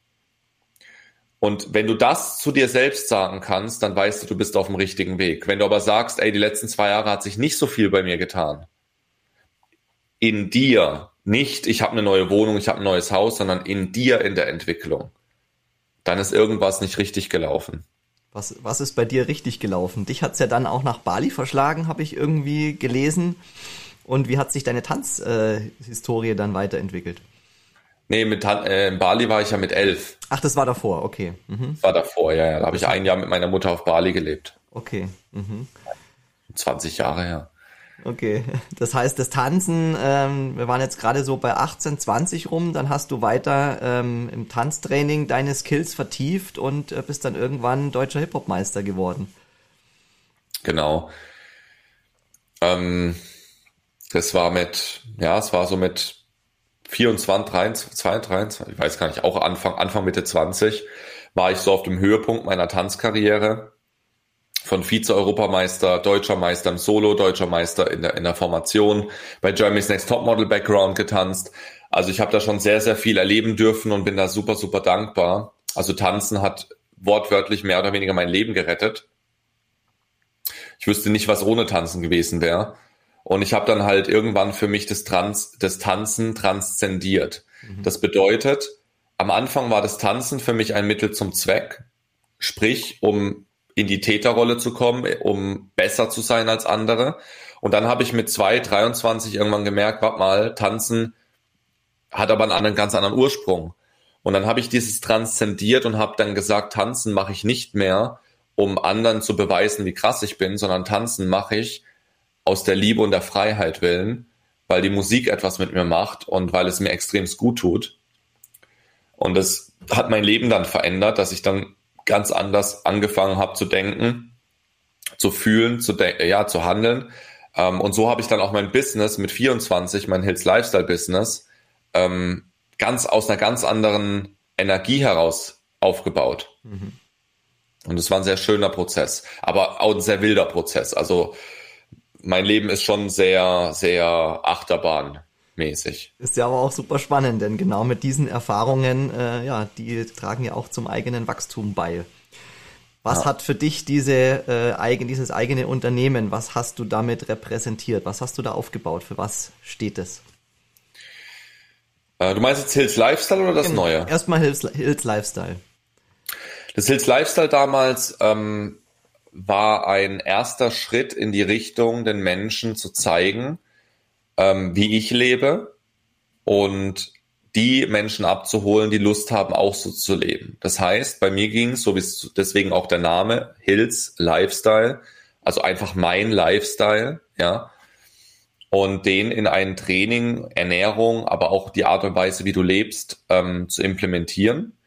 Und wenn du das zu dir selbst sagen kannst, dann weißt du, du bist auf dem richtigen Weg. Wenn du aber sagst, ey, die letzten zwei Jahre hat sich nicht so viel bei mir getan. In dir, nicht ich habe eine neue Wohnung, ich habe ein neues Haus, sondern in dir in der Entwicklung. Dann ist irgendwas nicht richtig gelaufen.
Was, was ist bei dir richtig gelaufen? Dich hat's ja dann auch nach Bali verschlagen, habe ich irgendwie gelesen. Und wie hat sich deine Tanzhistorie äh, dann weiterentwickelt?
Nee, mit äh, in Bali war ich ja mit elf.
Ach, das war davor, okay.
Mhm. War davor, ja, ja. Da habe ich ein Jahr mit meiner Mutter auf Bali gelebt.
Okay. Mhm.
20 Jahre her.
Okay, [LAUGHS] das heißt, das Tanzen, ähm, wir waren jetzt gerade so bei 18, 20 rum, dann hast du weiter ähm, im Tanztraining deine Skills vertieft und äh, bist dann irgendwann deutscher Hip-Hop-Meister geworden.
Genau. Ähm, das war mit, ja, es war so mit 24, 23, 22, ich weiß gar nicht, auch Anfang, Anfang Mitte 20, war ich so auf dem Höhepunkt meiner Tanzkarriere. Von Vize-Europameister, deutscher Meister im Solo, deutscher Meister in der, in der Formation, bei Germany's Next Topmodel Background getanzt. Also ich habe da schon sehr, sehr viel erleben dürfen und bin da super, super dankbar. Also Tanzen hat wortwörtlich mehr oder weniger mein Leben gerettet. Ich wüsste nicht, was ohne Tanzen gewesen wäre. Und ich habe dann halt irgendwann für mich das, Trans, das Tanzen transzendiert. Mhm. Das bedeutet, am Anfang war das Tanzen für mich ein Mittel zum Zweck, sprich, um in die Täterrolle zu kommen, um besser zu sein als andere. Und dann habe ich mit zwei 23 irgendwann gemerkt, warte mal, Tanzen hat aber einen anderen, ganz anderen Ursprung. Und dann habe ich dieses transzendiert und habe dann gesagt, Tanzen mache ich nicht mehr, um anderen zu beweisen, wie krass ich bin, sondern Tanzen mache ich, aus der Liebe und der Freiheit willen, weil die Musik etwas mit mir macht und weil es mir extremst gut tut. Und das hat mein Leben dann verändert, dass ich dann ganz anders angefangen habe zu denken, zu fühlen, zu ja, zu handeln. Ähm, und so habe ich dann auch mein Business mit 24, mein Hills Lifestyle Business, ähm, ganz aus einer ganz anderen Energie heraus aufgebaut. Mhm. Und es war ein sehr schöner Prozess, aber auch ein sehr wilder Prozess. Also mein Leben ist schon sehr, sehr Achterbahnmäßig.
Ist ja aber auch super spannend, denn genau mit diesen Erfahrungen, äh, ja, die tragen ja auch zum eigenen Wachstum bei. Was ja. hat für dich diese, äh, eigen, dieses eigene Unternehmen, was hast du damit repräsentiert? Was hast du da aufgebaut? Für was steht es?
Äh, du meinst jetzt Hills Lifestyle oder das genau. Neue?
Erstmal Hills, Hills Lifestyle.
Das Hills Lifestyle damals ähm, war ein erster Schritt in die Richtung, den Menschen zu zeigen, ähm, wie ich lebe und die Menschen abzuholen, die Lust haben, auch so zu leben. Das heißt, bei mir ging es, so wie es deswegen auch der Name Hills Lifestyle, also einfach mein Lifestyle, ja, und den in ein Training, Ernährung, aber auch die Art und Weise, wie du lebst, ähm, zu implementieren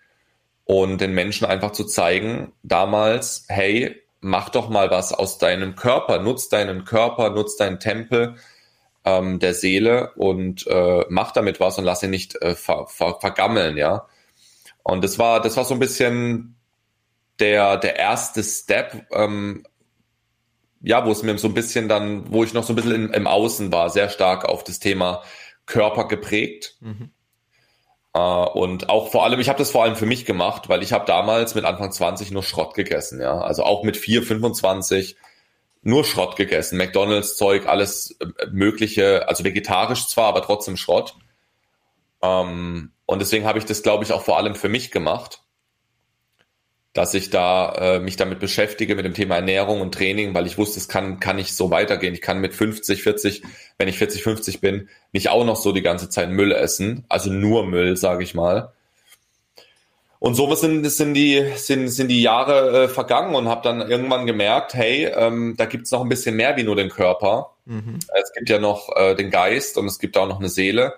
und den Menschen einfach zu zeigen, damals, hey, mach doch mal was aus deinem Körper, nutz deinen Körper, nutz deinen Tempel ähm, der Seele und äh, mach damit was und lass ihn nicht äh, ver, ver, vergammeln, ja. Und das war, das war so ein bisschen der, der erste Step, ähm, ja, wo es mir so ein bisschen dann, wo ich noch so ein bisschen in, im Außen war, sehr stark auf das Thema Körper geprägt. Mhm. Uh, und auch vor allem, ich habe das vor allem für mich gemacht, weil ich habe damals mit Anfang 20 nur Schrott gegessen, ja. Also auch mit 4, 25 nur Schrott gegessen. McDonalds Zeug, alles äh, mögliche, also vegetarisch zwar, aber trotzdem Schrott. Um, ähm, und deswegen habe ich das, glaube ich, auch vor allem für mich gemacht dass ich da äh, mich damit beschäftige mit dem Thema Ernährung und Training, weil ich wusste, es kann kann nicht so weitergehen. Ich kann mit 50, 40, wenn ich 40, 50 bin, nicht auch noch so die ganze Zeit Müll essen, also nur Müll, sage ich mal. Und so sind, sind die sind sind die Jahre äh, vergangen und habe dann irgendwann gemerkt, hey, ähm, da gibt's noch ein bisschen mehr wie nur den Körper. Mhm. Es gibt ja noch äh, den Geist und es gibt auch noch eine Seele.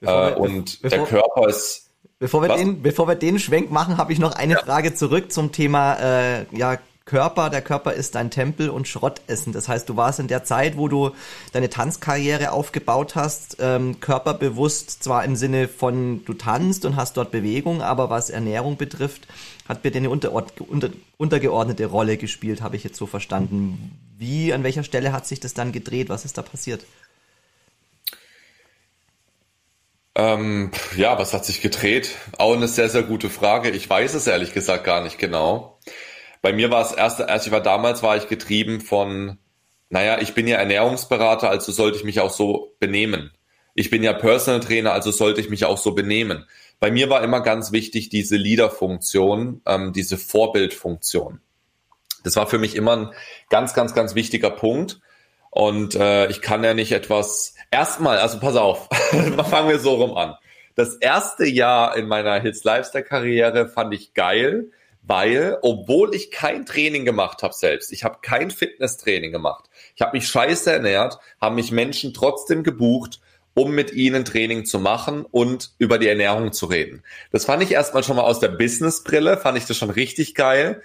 Bevor, äh, und bevor, der Körper ist
Bevor wir, den, bevor wir den Schwenk machen, habe ich noch eine ja. Frage zurück zum Thema äh, ja, Körper. Der Körper ist dein Tempel und Schrottessen. Das heißt, du warst in der Zeit, wo du deine Tanzkarriere aufgebaut hast, ähm, körperbewusst, zwar im Sinne von du tanzt und hast dort Bewegung, aber was Ernährung betrifft, hat dir eine unter, unter, untergeordnete Rolle gespielt, habe ich jetzt so verstanden. Wie, an welcher Stelle hat sich das dann gedreht? Was ist da passiert?
Ähm, ja, was hat sich gedreht? Auch eine sehr, sehr gute Frage. Ich weiß es ehrlich gesagt gar nicht genau. Bei mir war es erst, als ich war damals, war ich getrieben von, naja, ich bin ja Ernährungsberater, also sollte ich mich auch so benehmen. Ich bin ja Personal Trainer, also sollte ich mich auch so benehmen. Bei mir war immer ganz wichtig diese Leader-Funktion, ähm, diese Vorbildfunktion. Das war für mich immer ein ganz, ganz, ganz wichtiger Punkt. Und äh, ich kann ja nicht etwas. Erstmal, also pass auf, [LAUGHS] fangen wir so rum an. Das erste Jahr in meiner Hits Lifestyle Karriere fand ich geil, weil obwohl ich kein Training gemacht habe selbst, ich habe kein Fitnesstraining gemacht, ich habe mich scheiße ernährt, haben mich Menschen trotzdem gebucht, um mit ihnen Training zu machen und über die Ernährung zu reden. Das fand ich erstmal schon mal aus der Businessbrille, fand ich das schon richtig geil,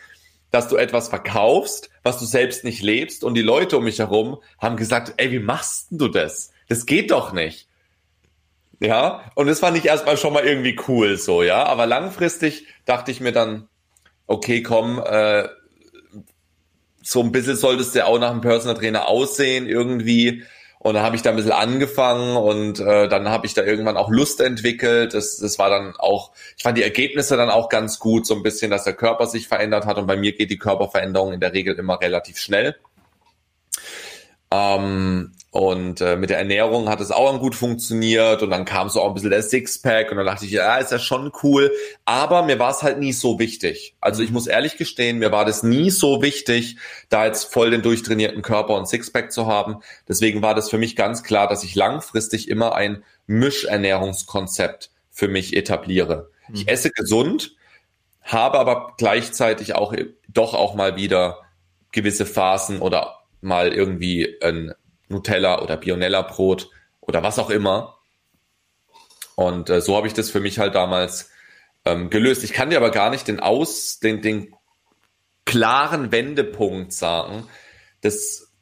dass du etwas verkaufst, was du selbst nicht lebst und die Leute um mich herum haben gesagt, ey, wie machst du das? Das geht doch nicht. Ja, und das fand ich erstmal schon mal irgendwie cool so, ja, aber langfristig dachte ich mir dann, okay, komm, äh, so ein bisschen solltest du auch nach einem Personal Trainer aussehen irgendwie und dann habe ich da ein bisschen angefangen und äh, dann habe ich da irgendwann auch Lust entwickelt. Das, das war dann auch, ich fand die Ergebnisse dann auch ganz gut, so ein bisschen, dass der Körper sich verändert hat und bei mir geht die Körperveränderung in der Regel immer relativ schnell. Ähm, und äh, mit der Ernährung hat es auch gut funktioniert und dann kam so auch ein bisschen der Sixpack und dann dachte ich, ja, ist ja schon cool. Aber mir war es halt nie so wichtig. Also ich muss ehrlich gestehen, mir war das nie so wichtig, da jetzt voll den durchtrainierten Körper und Sixpack zu haben. Deswegen war das für mich ganz klar, dass ich langfristig immer ein Mischernährungskonzept für mich etabliere. Mhm. Ich esse gesund, habe aber gleichzeitig auch doch auch mal wieder gewisse Phasen oder mal irgendwie ein Nutella oder Bionella Brot oder was auch immer. Und äh, so habe ich das für mich halt damals ähm, gelöst. Ich kann dir aber gar nicht den aus, den, den klaren Wendepunkt sagen. Das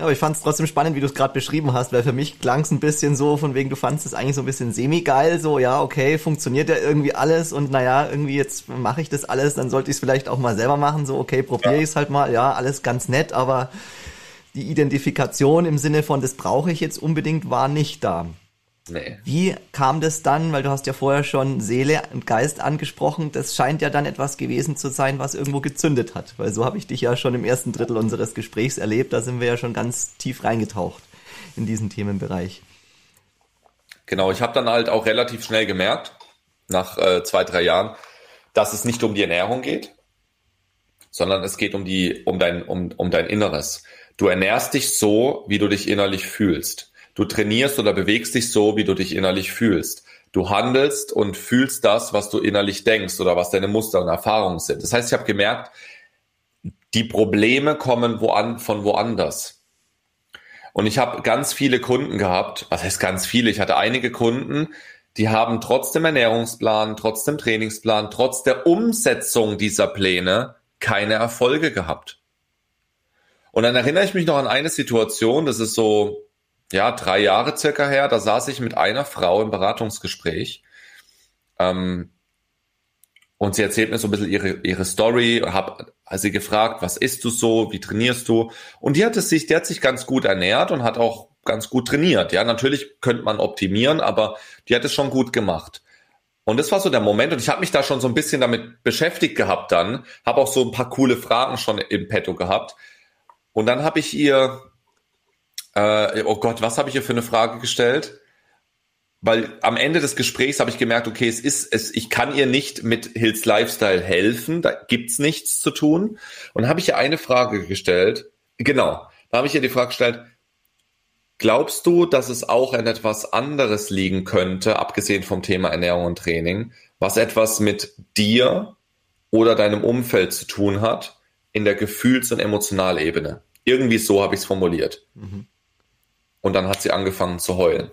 ja, aber ich fand es trotzdem spannend, wie du es gerade beschrieben hast, weil für mich klang es ein bisschen so, von wegen, du fandest es eigentlich so ein bisschen semi-geil, so, ja, okay, funktioniert ja irgendwie alles und naja, irgendwie jetzt mache ich das alles, dann sollte ich es vielleicht auch mal selber machen, so, okay, probiere ja. ich es halt mal, ja, alles ganz nett, aber die Identifikation im Sinne von, das brauche ich jetzt unbedingt, war nicht da. Nee. Wie kam das dann, weil du hast ja vorher schon Seele und Geist angesprochen, das scheint ja dann etwas gewesen zu sein, was irgendwo gezündet hat, weil so habe ich dich ja schon im ersten Drittel unseres Gesprächs erlebt, da sind wir ja schon ganz tief reingetaucht in diesen Themenbereich.
Genau, ich habe dann halt auch relativ schnell gemerkt, nach äh, zwei, drei Jahren, dass es nicht um die Ernährung geht, sondern es geht um die, um dein, um, um dein Inneres. Du ernährst dich so, wie du dich innerlich fühlst. Du trainierst oder bewegst dich so, wie du dich innerlich fühlst. Du handelst und fühlst das, was du innerlich denkst oder was deine Muster und Erfahrungen sind. Das heißt, ich habe gemerkt, die Probleme kommen woan, von woanders. Und ich habe ganz viele Kunden gehabt, was heißt ganz viele? Ich hatte einige Kunden, die haben trotz dem Ernährungsplan, trotz dem Trainingsplan, trotz der Umsetzung dieser Pläne keine Erfolge gehabt. Und dann erinnere ich mich noch an eine Situation, das ist so, ja, drei Jahre circa her, da saß ich mit einer Frau im Beratungsgespräch. Ähm, und sie erzählt mir so ein bisschen ihre, ihre Story, habe sie gefragt, was isst du so, wie trainierst du? Und die hat es sich, die hat sich ganz gut ernährt und hat auch ganz gut trainiert. Ja, natürlich könnte man optimieren, aber die hat es schon gut gemacht. Und das war so der Moment und ich habe mich da schon so ein bisschen damit beschäftigt gehabt dann, habe auch so ein paar coole Fragen schon im Petto gehabt. Und dann habe ich ihr, äh, oh Gott, was habe ich ihr für eine Frage gestellt? Weil am Ende des Gesprächs habe ich gemerkt, okay, es ist, es, ich kann ihr nicht mit Hills Lifestyle helfen, da gibt's nichts zu tun. Und habe ich ihr eine Frage gestellt, genau, da habe ich ihr die Frage gestellt, glaubst du, dass es auch an etwas anderes liegen könnte, abgesehen vom Thema Ernährung und Training, was etwas mit dir oder deinem Umfeld zu tun hat, in der Gefühls- und Emotionalebene? Irgendwie so habe ich es formuliert. Mhm. Und dann hat sie angefangen zu heulen.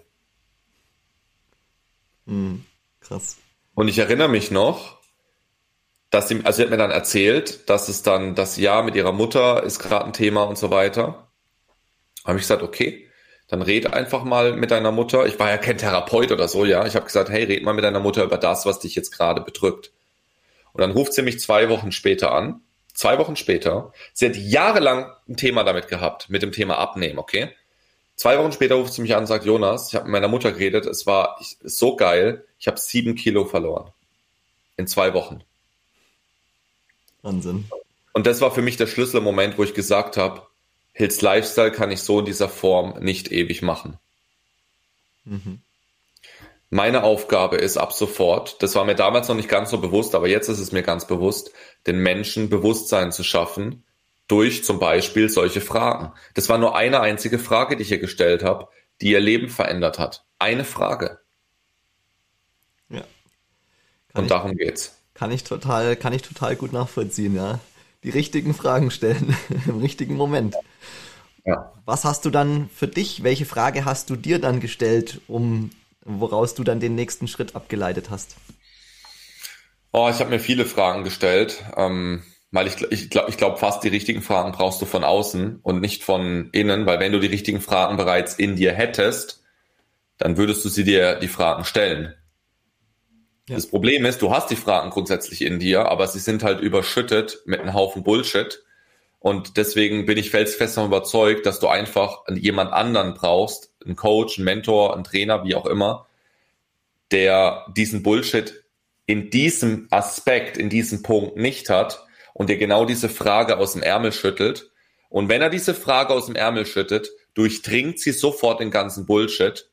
Mhm. Krass.
Und ich erinnere mich noch, dass sie, also sie hat mir dann erzählt, dass es dann das Jahr mit ihrer Mutter ist gerade ein Thema und so weiter. Habe ich gesagt, okay, dann red einfach mal mit deiner Mutter. Ich war ja kein Therapeut oder so, ja. Ich habe gesagt, hey, red mal mit deiner Mutter über das, was dich jetzt gerade bedrückt. Und dann ruft sie mich zwei Wochen später an. Zwei Wochen später. Sie hat jahrelang ein Thema damit gehabt, mit dem Thema Abnehmen, okay? Zwei Wochen später ruft sie mich an und sagt, Jonas, ich habe mit meiner Mutter geredet, es war so geil, ich habe sieben Kilo verloren. In zwei Wochen.
Wahnsinn.
Und das war für mich der Schlüsselmoment, wo ich gesagt habe, Hills Lifestyle kann ich so in dieser Form nicht ewig machen. Mhm. Meine Aufgabe ist ab sofort, das war mir damals noch nicht ganz so bewusst, aber jetzt ist es mir ganz bewusst, den Menschen Bewusstsein zu schaffen, durch zum Beispiel solche Fragen. Das war nur eine einzige Frage, die ich ihr gestellt habe, die ihr Leben verändert hat. Eine Frage.
Ja.
Kann Und ich, darum geht's.
Kann ich total, kann ich total gut nachvollziehen, ja. Die richtigen Fragen stellen [LAUGHS] im richtigen Moment. Ja. Was hast du dann für dich? Welche Frage hast du dir dann gestellt, um woraus du dann den nächsten Schritt abgeleitet hast?
Oh, ich habe mir viele Fragen gestellt. Ähm, weil ich, ich glaube, ich glaub, fast die richtigen Fragen brauchst du von außen und nicht von innen, weil wenn du die richtigen Fragen bereits in dir hättest, dann würdest du sie dir die Fragen stellen. Ja. Das Problem ist, du hast die Fragen grundsätzlich in dir, aber sie sind halt überschüttet mit einem Haufen Bullshit. Und deswegen bin ich felsenfest davon überzeugt, dass du einfach jemand anderen brauchst, einen Coach, einen Mentor, einen Trainer, wie auch immer, der diesen Bullshit in diesem Aspekt, in diesem Punkt nicht hat und dir genau diese Frage aus dem Ärmel schüttelt. Und wenn er diese Frage aus dem Ärmel schüttet, durchdringt sie sofort den ganzen Bullshit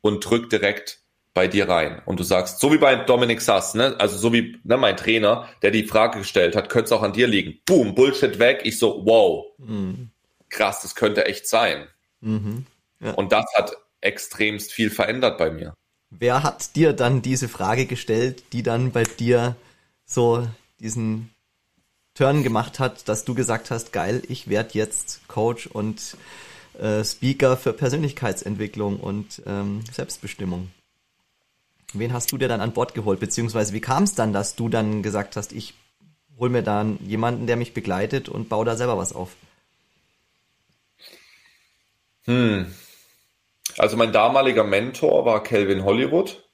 und drückt direkt bei dir rein. Und du sagst, so wie bei Dominik Sass, ne? also so wie ne, mein Trainer, der die Frage gestellt hat, könnte es auch an dir liegen. Boom, Bullshit weg. Ich so, wow, mhm. krass, das könnte echt sein. Mhm. Ja. Und das hat extremst viel verändert bei mir.
Wer hat dir dann diese Frage gestellt, die dann bei dir so diesen Turn gemacht hat, dass du gesagt hast, geil, ich werde jetzt Coach und äh, Speaker für Persönlichkeitsentwicklung und ähm, Selbstbestimmung. Wen hast du dir dann an Bord geholt? Beziehungsweise wie kam es dann, dass du dann gesagt hast, ich hol mir dann jemanden, der mich begleitet und baue da selber was auf?
Hm. Also mein damaliger Mentor war Kelvin Hollywood.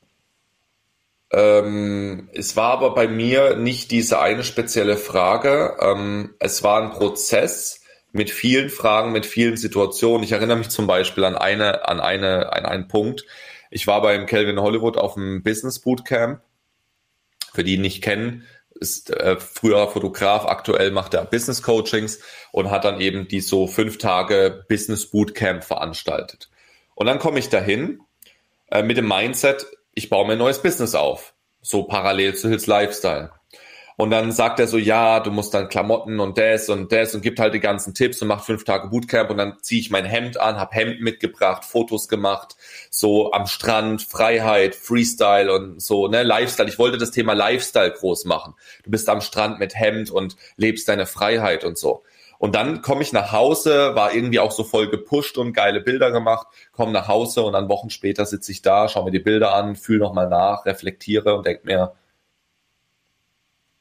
Ähm, es war aber bei mir nicht diese eine spezielle Frage. Ähm, es war ein Prozess mit vielen Fragen, mit vielen Situationen. Ich erinnere mich zum Beispiel an eine, an eine, an einen Punkt. Ich war beim Calvin Hollywood auf dem Business Bootcamp. Für die ihn nicht kennen, ist äh, früher Fotograf, aktuell macht er Business Coachings und hat dann eben die so fünf Tage Business Bootcamp veranstaltet. Und dann komme ich dahin äh, mit dem Mindset, ich baue mir ein neues Business auf. So parallel zu Hills Lifestyle. Und dann sagt er so, ja, du musst dann Klamotten und das und das und gibt halt die ganzen Tipps und macht fünf Tage Bootcamp und dann ziehe ich mein Hemd an, hab Hemd mitgebracht, Fotos gemacht, so am Strand, Freiheit, Freestyle und so, ne, Lifestyle. Ich wollte das Thema Lifestyle groß machen. Du bist am Strand mit Hemd und lebst deine Freiheit und so. Und dann komme ich nach Hause, war irgendwie auch so voll gepusht und geile Bilder gemacht, komme nach Hause und dann Wochen später sitze ich da, schaue mir die Bilder an, fühle nochmal nach, reflektiere und denke mir,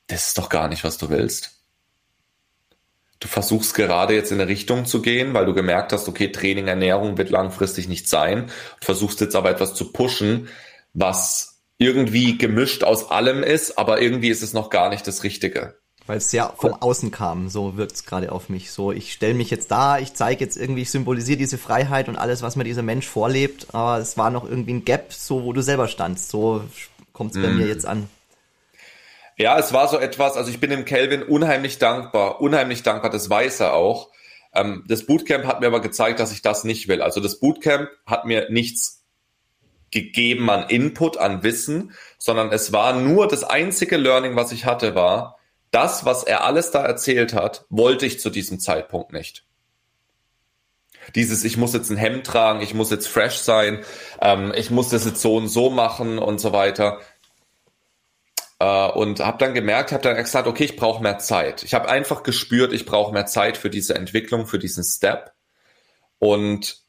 das ist doch gar nicht, was du willst. Du versuchst gerade jetzt in eine Richtung zu gehen, weil du gemerkt hast, okay, Training, Ernährung wird langfristig nicht sein. Du versuchst jetzt aber etwas zu pushen, was irgendwie gemischt aus allem ist, aber irgendwie ist es noch gar nicht das Richtige.
Weil es ja vom Außen kam, so wirkt es gerade auf mich. So, ich stelle mich jetzt da, ich zeige jetzt irgendwie, ich symbolisiere diese Freiheit und alles, was mir dieser Mensch vorlebt, aber es war noch irgendwie ein Gap, so wo du selber standst. So kommt es bei mm. mir jetzt an.
Ja, es war so etwas, also ich bin dem Kelvin unheimlich dankbar, unheimlich dankbar, das weiß er auch. Ähm, das Bootcamp hat mir aber gezeigt, dass ich das nicht will. Also das Bootcamp hat mir nichts gegeben an Input, an Wissen, sondern es war nur das einzige Learning, was ich hatte, war, das, was er alles da erzählt hat, wollte ich zu diesem Zeitpunkt nicht. Dieses, ich muss jetzt ein Hemd tragen, ich muss jetzt fresh sein, ähm, ich muss das jetzt so und so machen und so weiter. Äh, und habe dann gemerkt, habe dann gesagt, okay, ich brauche mehr Zeit. Ich habe einfach gespürt, ich brauche mehr Zeit für diese Entwicklung, für diesen Step. Und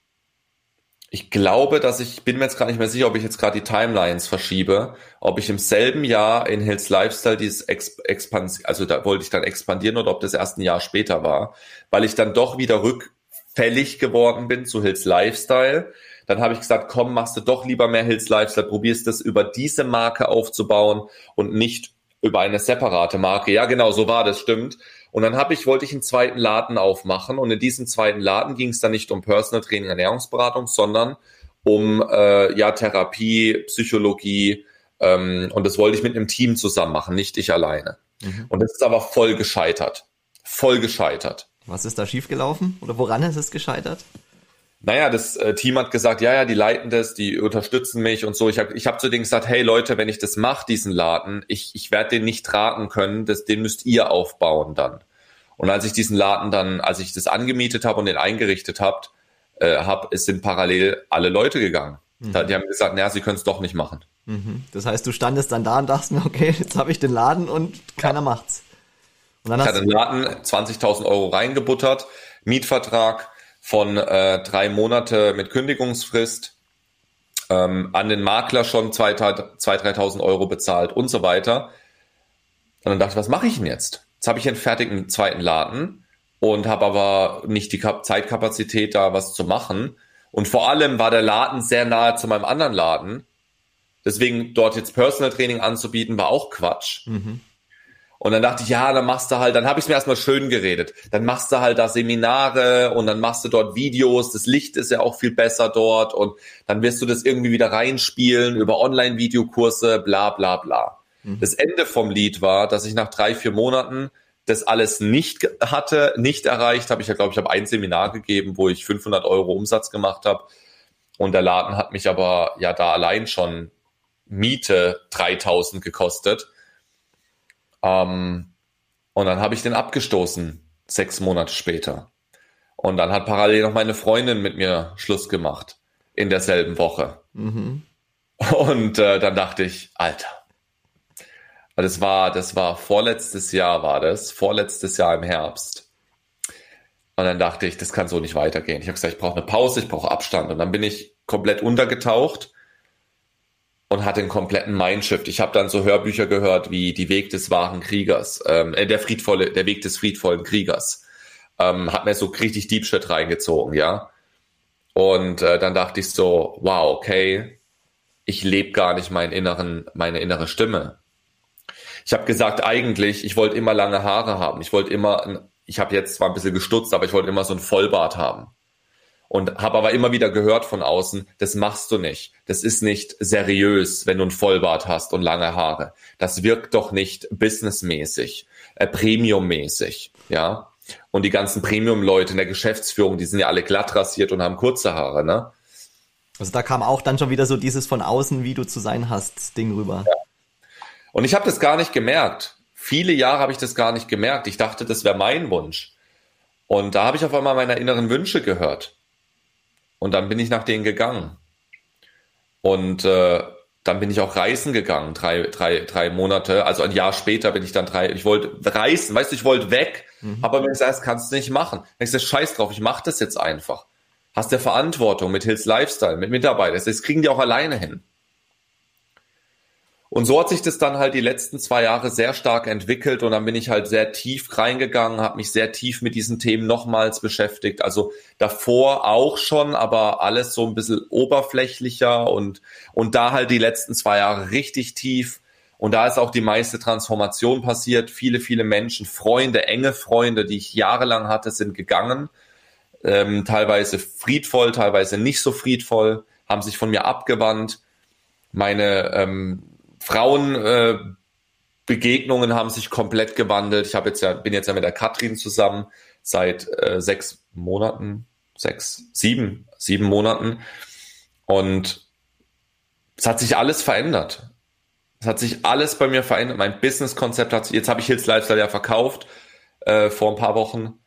ich glaube, dass ich, bin mir jetzt gar nicht mehr sicher, ob ich jetzt gerade die Timelines verschiebe, ob ich im selben Jahr in Hills Lifestyle dieses Ex Expansion, also da wollte ich dann expandieren oder ob das erst ein Jahr später war, weil ich dann doch wieder rückfällig geworden bin zu Hills Lifestyle. Dann habe ich gesagt, komm, machst du doch lieber mehr Hills Lifestyle, probierst das über diese Marke aufzubauen und nicht über eine separate Marke. Ja, genau, so war das, stimmt. Und dann habe ich, wollte ich einen zweiten Laden aufmachen und in diesem zweiten Laden ging es dann nicht um Personal Training, Ernährungsberatung, sondern um äh, ja Therapie, Psychologie ähm, und das wollte ich mit einem Team zusammen machen, nicht ich alleine. Mhm. Und das ist aber voll gescheitert, voll gescheitert.
Was ist da schiefgelaufen oder woran ist es gescheitert?
Naja, das äh, Team hat gesagt, ja, ja, die leiten das, die unterstützen mich und so. Ich habe ich hab zu denen gesagt, hey Leute, wenn ich das mache, diesen Laden, ich, ich werde den nicht tragen können, das, den müsst ihr aufbauen dann. Und als ich diesen Laden dann, als ich das angemietet habe und den eingerichtet habt, äh, hab, es sind parallel alle Leute gegangen. Mhm. Die haben gesagt, naja, sie können es doch nicht machen.
Mhm. Das heißt, du standest dann da und dachtest mir, okay, jetzt habe ich den Laden und keiner ja. macht's.
Und dann ich hatte den Laden 20.000 Euro reingebuttert, Mietvertrag, von äh, drei Monate mit Kündigungsfrist, ähm, an den Makler schon 2.000, 3.000 Euro bezahlt und so weiter. Und dann dachte ich, was mache ich denn jetzt? Jetzt habe ich einen fertigen zweiten Laden und habe aber nicht die Kap Zeitkapazität, da was zu machen. Und vor allem war der Laden sehr nahe zu meinem anderen Laden. Deswegen dort jetzt Personal Training anzubieten, war auch Quatsch. Mhm. Und dann dachte ich, ja, dann machst du halt, dann habe ich es mir erstmal schön geredet. Dann machst du halt da Seminare und dann machst du dort Videos. Das Licht ist ja auch viel besser dort und dann wirst du das irgendwie wieder reinspielen über Online-Videokurse, bla bla bla. Mhm. Das Ende vom Lied war, dass ich nach drei, vier Monaten das alles nicht hatte, nicht erreicht habe. Ich glaube, ich habe ein Seminar gegeben, wo ich 500 Euro Umsatz gemacht habe. Und der Laden hat mich aber ja da allein schon Miete 3000 gekostet. Ähm, und dann habe ich den abgestoßen, sechs Monate später. Und dann hat parallel noch meine Freundin mit mir Schluss gemacht in derselben Woche. Mhm. Und äh, dann dachte ich, Alter. Das war, das war vorletztes Jahr war das, vorletztes Jahr im Herbst. Und dann dachte ich, das kann so nicht weitergehen. Ich habe gesagt, ich brauche eine Pause, ich brauche Abstand. Und dann bin ich komplett untergetaucht und hatte einen kompletten Mindshift. Ich habe dann so Hörbücher gehört wie Die Weg des wahren Kriegers, ähm, äh, der friedvolle, der Weg des friedvollen Kriegers. Ähm, hat mir so richtig Deep Shit reingezogen, ja. Und äh, dann dachte ich so, wow, okay, ich lebe gar nicht meinen inneren, meine innere Stimme. Ich habe gesagt, eigentlich, ich wollte immer lange Haare haben. Ich wollte immer, ich habe jetzt zwar ein bisschen gestutzt, aber ich wollte immer so ein Vollbart haben und habe aber immer wieder gehört von außen, das machst du nicht. Das ist nicht seriös, wenn du ein Vollbart hast und lange Haare. Das wirkt doch nicht businessmäßig, äh, premiummäßig, ja. Und die ganzen Premium-Leute in der Geschäftsführung, die sind ja alle glatt rasiert und haben kurze Haare, ne?
Also da kam auch dann schon wieder so dieses von außen, wie du zu sein hast, Ding rüber. Ja.
Und ich habe das gar nicht gemerkt. Viele Jahre habe ich das gar nicht gemerkt. Ich dachte, das wäre mein Wunsch. Und da habe ich auf einmal meine inneren Wünsche gehört. Und dann bin ich nach denen gegangen. Und äh, dann bin ich auch reisen gegangen, drei, drei, drei Monate. Also ein Jahr später bin ich dann drei, ich wollte reisen, weißt du, ich wollte weg. Mhm. Aber wenn ich sage, das kannst du nicht machen. Ich sage, scheiß drauf, ich mache das jetzt einfach. Hast der Verantwortung mit Hills Lifestyle, mit Mitarbeitern. Das kriegen die auch alleine hin. Und so hat sich das dann halt die letzten zwei Jahre sehr stark entwickelt und dann bin ich halt sehr tief reingegangen, habe mich sehr tief mit diesen Themen nochmals beschäftigt. Also davor auch schon, aber alles so ein bisschen oberflächlicher und, und da halt die letzten zwei Jahre richtig tief. Und da ist auch die meiste Transformation passiert. Viele, viele Menschen, Freunde, enge Freunde, die ich jahrelang hatte, sind gegangen. Ähm, teilweise friedvoll, teilweise nicht so friedvoll, haben sich von mir abgewandt. Meine ähm, Frauenbegegnungen äh, haben sich komplett gewandelt. Ich habe jetzt ja, bin jetzt ja mit der Katrin zusammen seit äh, sechs Monaten, sechs, sieben, sieben Monaten. Und es hat sich alles verändert. Es hat sich alles bei mir verändert. Mein Business-Konzept hat sich, jetzt habe ich Hills Lifestyle ja verkauft äh, vor ein paar Wochen.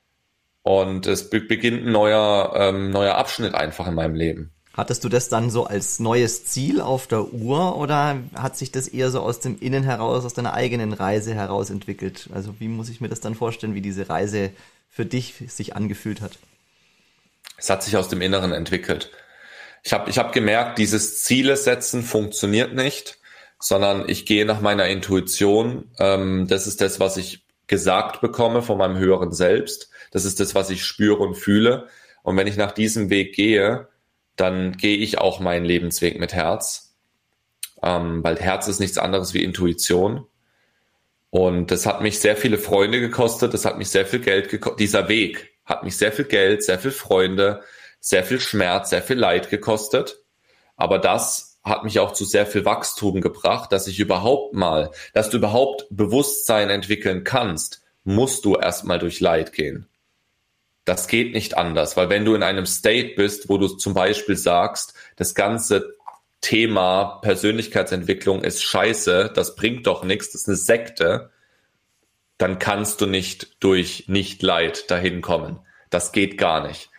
Und es be beginnt ein neuer, ähm, neuer Abschnitt einfach in meinem Leben.
Hattest du das dann so als neues Ziel auf der Uhr oder hat sich das eher so aus dem Innen heraus, aus deiner eigenen Reise heraus entwickelt? Also wie muss ich mir das dann vorstellen, wie diese Reise für dich sich angefühlt hat?
Es hat sich aus dem Inneren entwickelt. Ich habe ich hab gemerkt, dieses Ziele setzen funktioniert nicht, sondern ich gehe nach meiner Intuition. Ähm, das ist das, was ich gesagt bekomme von meinem höheren Selbst. Das ist das, was ich spüre und fühle. Und wenn ich nach diesem Weg gehe, dann gehe ich auch meinen Lebensweg mit Herz, ähm, weil Herz ist nichts anderes wie Intuition. Und das hat mich sehr viele Freunde gekostet, das hat mich sehr viel Geld gekostet. Dieser Weg hat mich sehr viel Geld, sehr viel Freunde, sehr viel Schmerz, sehr viel Leid gekostet. Aber das hat mich auch zu sehr viel Wachstum gebracht, dass ich überhaupt mal, dass du überhaupt Bewusstsein entwickeln kannst, musst du erstmal durch Leid gehen. Das geht nicht anders, weil wenn du in einem State bist, wo du zum Beispiel sagst, das ganze Thema Persönlichkeitsentwicklung ist scheiße, das bringt doch nichts, das ist eine Sekte, dann kannst du nicht durch Nicht-Leid dahin kommen. Das geht gar nicht.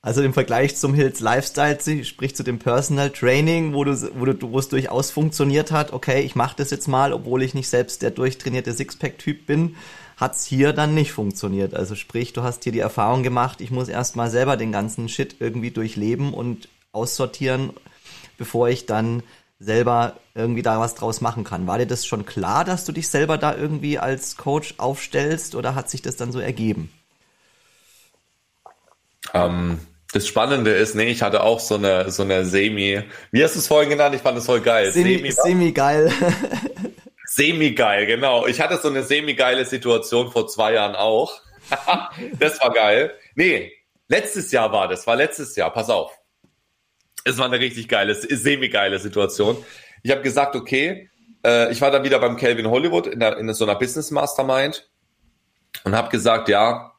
Also im Vergleich zum Hills Lifestyle, sprich zu dem Personal Training, wo du, wo du, wo es durchaus funktioniert hat, okay, ich mache das jetzt mal, obwohl ich nicht selbst der durchtrainierte Sixpack-Typ bin, hat's hier dann nicht funktioniert. Also sprich, du hast hier die Erfahrung gemacht, ich muss erstmal selber den ganzen Shit irgendwie durchleben und aussortieren, bevor ich dann selber irgendwie da was draus machen kann. War dir das schon klar, dass du dich selber da irgendwie als Coach aufstellst oder hat sich das dann so ergeben?
Ähm, das Spannende ist, nee, ich hatte auch so eine, so eine Semi, wie hast du es vorhin genannt? Ich fand es voll geil.
Semi, Semi, Semi geil. [LAUGHS]
Semi-geil, genau. Ich hatte so eine semi-geile Situation vor zwei Jahren auch. [LAUGHS] das war geil. Nee, letztes Jahr war das, war letztes Jahr, pass auf. Es war eine richtig geile, semi-geile Situation. Ich habe gesagt, okay, äh, ich war dann wieder beim Calvin Hollywood in, der, in so einer Business Mastermind und habe gesagt, ja,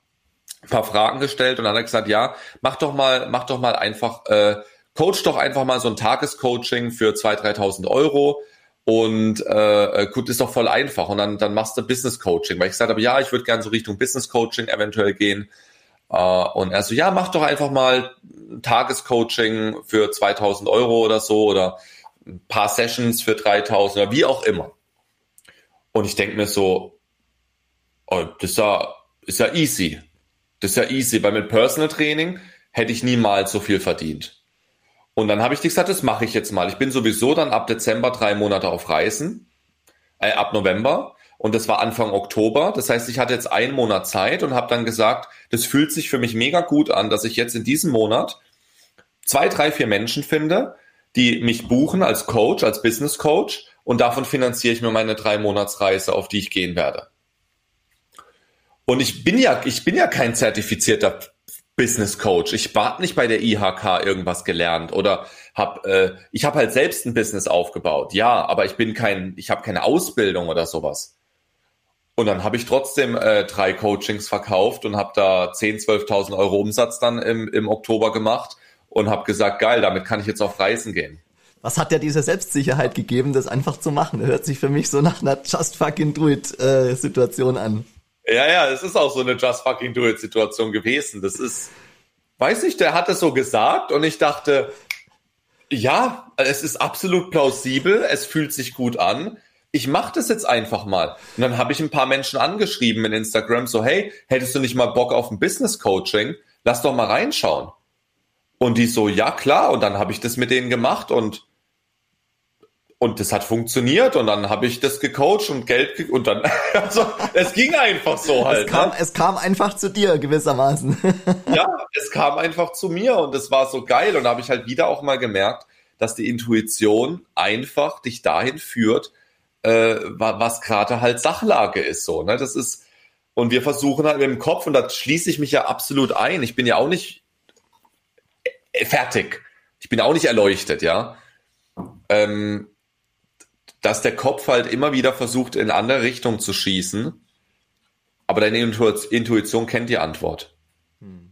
ein paar Fragen gestellt und dann hat er gesagt, ja, mach doch mal, mach doch mal einfach, äh, coach doch einfach mal so ein Tagescoaching für 2.000, 3.000 Euro und äh, äh, gut, ist doch voll einfach. Und dann, dann machst du Business Coaching, weil ich gesagt habe, ja, ich würde gerne so Richtung Business Coaching eventuell gehen. Äh, und er so, ja, mach doch einfach mal Tagescoaching für 2000 Euro oder so oder ein paar Sessions für 3000 oder wie auch immer. Und ich denke mir so, oh, das ist ja, ist ja easy. Das ist ja easy, weil mit Personal Training hätte ich niemals so viel verdient. Und dann habe ich gesagt, das mache ich jetzt mal. Ich bin sowieso dann ab Dezember drei Monate auf Reisen, äh, ab November. Und das war Anfang Oktober. Das heißt, ich hatte jetzt einen Monat Zeit und habe dann gesagt, das fühlt sich für mich mega gut an, dass ich jetzt in diesem Monat zwei, drei, vier Menschen finde, die mich buchen als Coach, als Business Coach. Und davon finanziere ich mir meine drei Monatsreise, auf die ich gehen werde. Und ich bin ja, ich bin ja kein zertifizierter Business Coach. Ich habe nicht bei der IHK irgendwas gelernt oder habe äh, ich habe halt selbst ein Business aufgebaut. Ja, aber ich bin kein ich habe keine Ausbildung oder sowas. Und dann habe ich trotzdem äh, drei Coachings verkauft und habe da 10, 12.000 Euro Umsatz dann im, im Oktober gemacht und habe gesagt, geil, damit kann ich jetzt auf Reisen gehen.
Was hat dir diese Selbstsicherheit gegeben, das einfach zu machen? Hört sich für mich so nach einer Just fucking do it äh, Situation an.
Ja, ja, es ist auch so eine Just fucking do it Situation gewesen. Das ist, weiß nicht, der hat es so gesagt und ich dachte, ja, es ist absolut plausibel, es fühlt sich gut an. Ich mache das jetzt einfach mal. Und dann habe ich ein paar Menschen angeschrieben in Instagram, so, hey, hättest du nicht mal Bock auf ein Business Coaching? Lass doch mal reinschauen. Und die so, ja klar. Und dann habe ich das mit denen gemacht und und das hat funktioniert und dann habe ich das gecoacht und Geld und dann [LAUGHS] also es ging einfach so halt.
Es kam, ne? es kam einfach zu dir gewissermaßen. [LAUGHS]
ja, es kam einfach zu mir und es war so geil und da habe ich halt wieder auch mal gemerkt, dass die Intuition einfach dich dahin führt, äh, was gerade halt Sachlage ist so. Ne? Das ist und wir versuchen halt mit dem Kopf und da schließe ich mich ja absolut ein. Ich bin ja auch nicht äh, fertig. Ich bin auch nicht erleuchtet, ja. Ähm, dass der Kopf halt immer wieder versucht, in andere Richtung zu schießen, aber deine Intuition kennt die Antwort. Hm.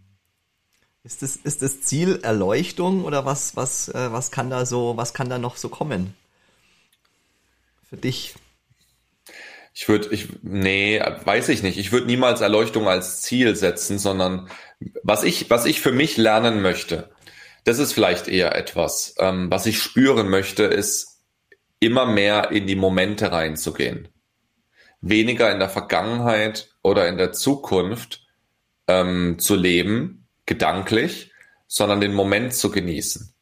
Ist das, ist das Ziel Erleuchtung oder was, was, äh, was kann da so, was kann da noch so kommen? Für dich?
Ich würde, ich, nee, weiß ich nicht. Ich würde niemals Erleuchtung als Ziel setzen, sondern was ich, was ich für mich lernen möchte, das ist vielleicht eher etwas, ähm, was ich spüren möchte, ist immer mehr in die Momente reinzugehen. Weniger in der Vergangenheit oder in der Zukunft ähm, zu leben, gedanklich, sondern den Moment zu genießen.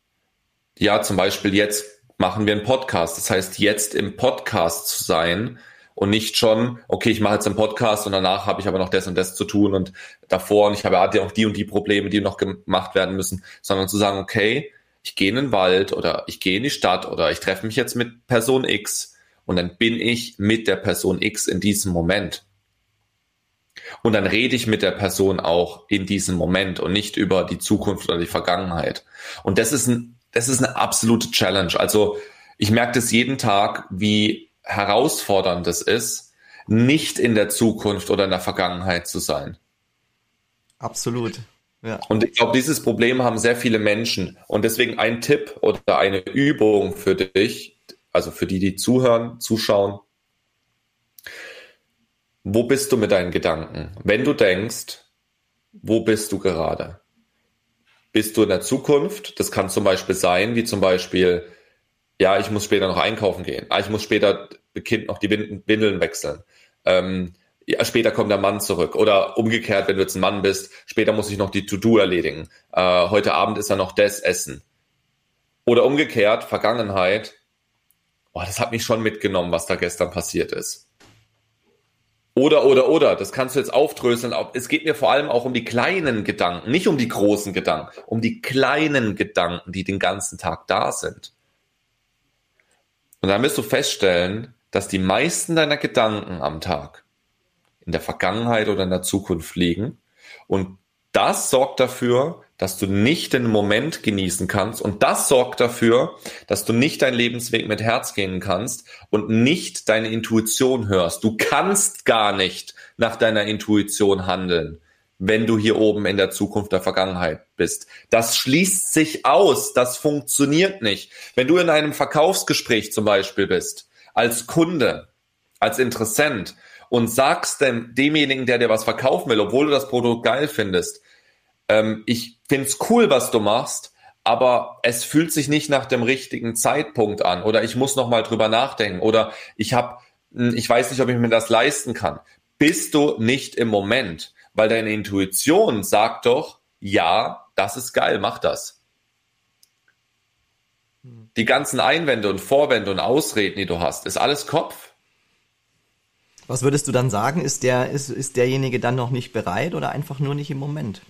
Ja, zum Beispiel jetzt machen wir einen Podcast. Das heißt, jetzt im Podcast zu sein und nicht schon, okay, ich mache jetzt einen Podcast und danach habe ich aber noch das und das zu tun und davor und ich habe ja auch die und die Probleme, die noch gemacht werden müssen, sondern zu sagen, okay, ich gehe in den Wald oder ich gehe in die Stadt oder ich treffe mich jetzt mit Person X und dann bin ich mit der Person X in diesem Moment. Und dann rede ich mit der Person auch in diesem Moment und nicht über die Zukunft oder die Vergangenheit. Und das ist ein, das ist eine absolute Challenge. Also ich merke das jeden Tag, wie herausfordernd es ist, nicht in der Zukunft oder in der Vergangenheit zu sein.
Absolut.
Und ich glaube, dieses Problem haben sehr viele Menschen. Und deswegen ein Tipp oder eine Übung für dich, also für die, die zuhören, zuschauen. Wo bist du mit deinen Gedanken? Wenn du denkst, wo bist du gerade? Bist du in der Zukunft? Das kann zum Beispiel sein, wie zum Beispiel, ja, ich muss später noch einkaufen gehen. Ah, ich muss später Kind noch die Windeln wechseln. Ähm, ja, später kommt der Mann zurück. Oder umgekehrt, wenn du jetzt ein Mann bist, später muss ich noch die To-Do erledigen. Äh, heute Abend ist ja noch das Essen. Oder umgekehrt, Vergangenheit, oh, das hat mich schon mitgenommen, was da gestern passiert ist. Oder, oder, oder, das kannst du jetzt aufdröseln. Es geht mir vor allem auch um die kleinen Gedanken, nicht um die großen Gedanken, um die kleinen Gedanken, die den ganzen Tag da sind. Und dann wirst du feststellen, dass die meisten deiner Gedanken am Tag in der Vergangenheit oder in der Zukunft liegen. Und das sorgt dafür, dass du nicht den Moment genießen kannst. Und das sorgt dafür, dass du nicht deinen Lebensweg mit Herz gehen kannst und nicht deine Intuition hörst. Du kannst gar nicht nach deiner Intuition handeln, wenn du hier oben in der Zukunft der Vergangenheit bist. Das schließt sich aus. Das funktioniert nicht. Wenn du in einem Verkaufsgespräch zum Beispiel bist, als Kunde, als Interessent und sagst dem, demjenigen, der dir was verkaufen will, obwohl du das Produkt geil findest, ähm, ich find's cool, was du machst, aber es fühlt sich nicht nach dem richtigen Zeitpunkt an oder ich muss noch mal drüber nachdenken oder ich habe, hm, ich weiß nicht, ob ich mir das leisten kann. Bist du nicht im Moment, weil deine Intuition sagt doch, ja, das ist geil, mach das. Die ganzen Einwände und Vorwände und Ausreden, die du hast, ist alles Kopf.
Was würdest du dann sagen? Ist der, ist, ist derjenige dann noch nicht bereit oder einfach nur nicht im Moment?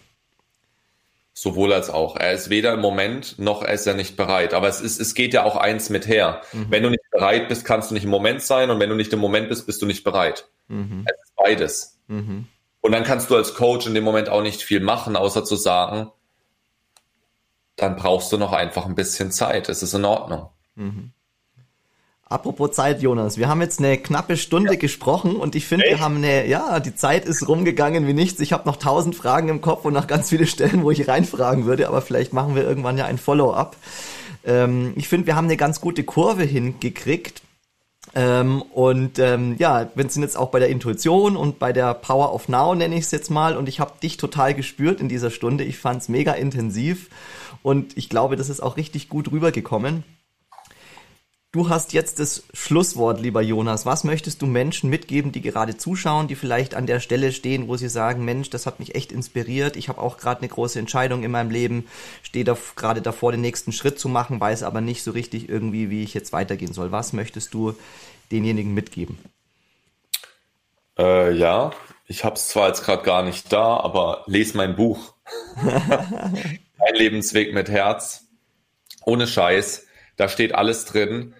Sowohl als auch. Er ist weder im Moment noch ist er nicht bereit. Aber es ist, es geht ja auch eins mit her. Mhm. Wenn du nicht bereit bist, kannst du nicht im Moment sein. Und wenn du nicht im Moment bist, bist du nicht bereit. Mhm. Es ist beides. Mhm. Und dann kannst du als Coach in dem Moment auch nicht viel machen, außer zu sagen, dann brauchst du noch einfach ein bisschen Zeit. Es ist in Ordnung. Mhm.
Apropos Zeit, Jonas, wir haben jetzt eine knappe Stunde ja. gesprochen und ich finde, wir haben eine, ja, die Zeit ist rumgegangen wie nichts. Ich habe noch tausend Fragen im Kopf und noch ganz viele Stellen, wo ich reinfragen würde, aber vielleicht machen wir irgendwann ja ein Follow-up. Ähm, ich finde, wir haben eine ganz gute Kurve hingekriegt. Ähm, und ähm, ja, wir sind jetzt auch bei der Intuition und bei der Power of Now, nenne ich es jetzt mal. Und ich habe dich total gespürt in dieser Stunde. Ich fand es mega intensiv und ich glaube, das ist auch richtig gut rübergekommen. Du hast jetzt das Schlusswort, lieber Jonas. Was möchtest du Menschen mitgeben, die gerade zuschauen, die vielleicht an der Stelle stehen, wo sie sagen, Mensch, das hat mich echt inspiriert. Ich habe auch gerade eine große Entscheidung in meinem Leben, stehe da gerade davor, den nächsten Schritt zu machen, weiß aber nicht so richtig irgendwie, wie ich jetzt weitergehen soll. Was möchtest du denjenigen mitgeben?
Äh, ja, ich habe es zwar jetzt gerade gar nicht da, aber lese mein Buch. [LAUGHS] Ein Lebensweg mit Herz. Ohne Scheiß da steht alles drin.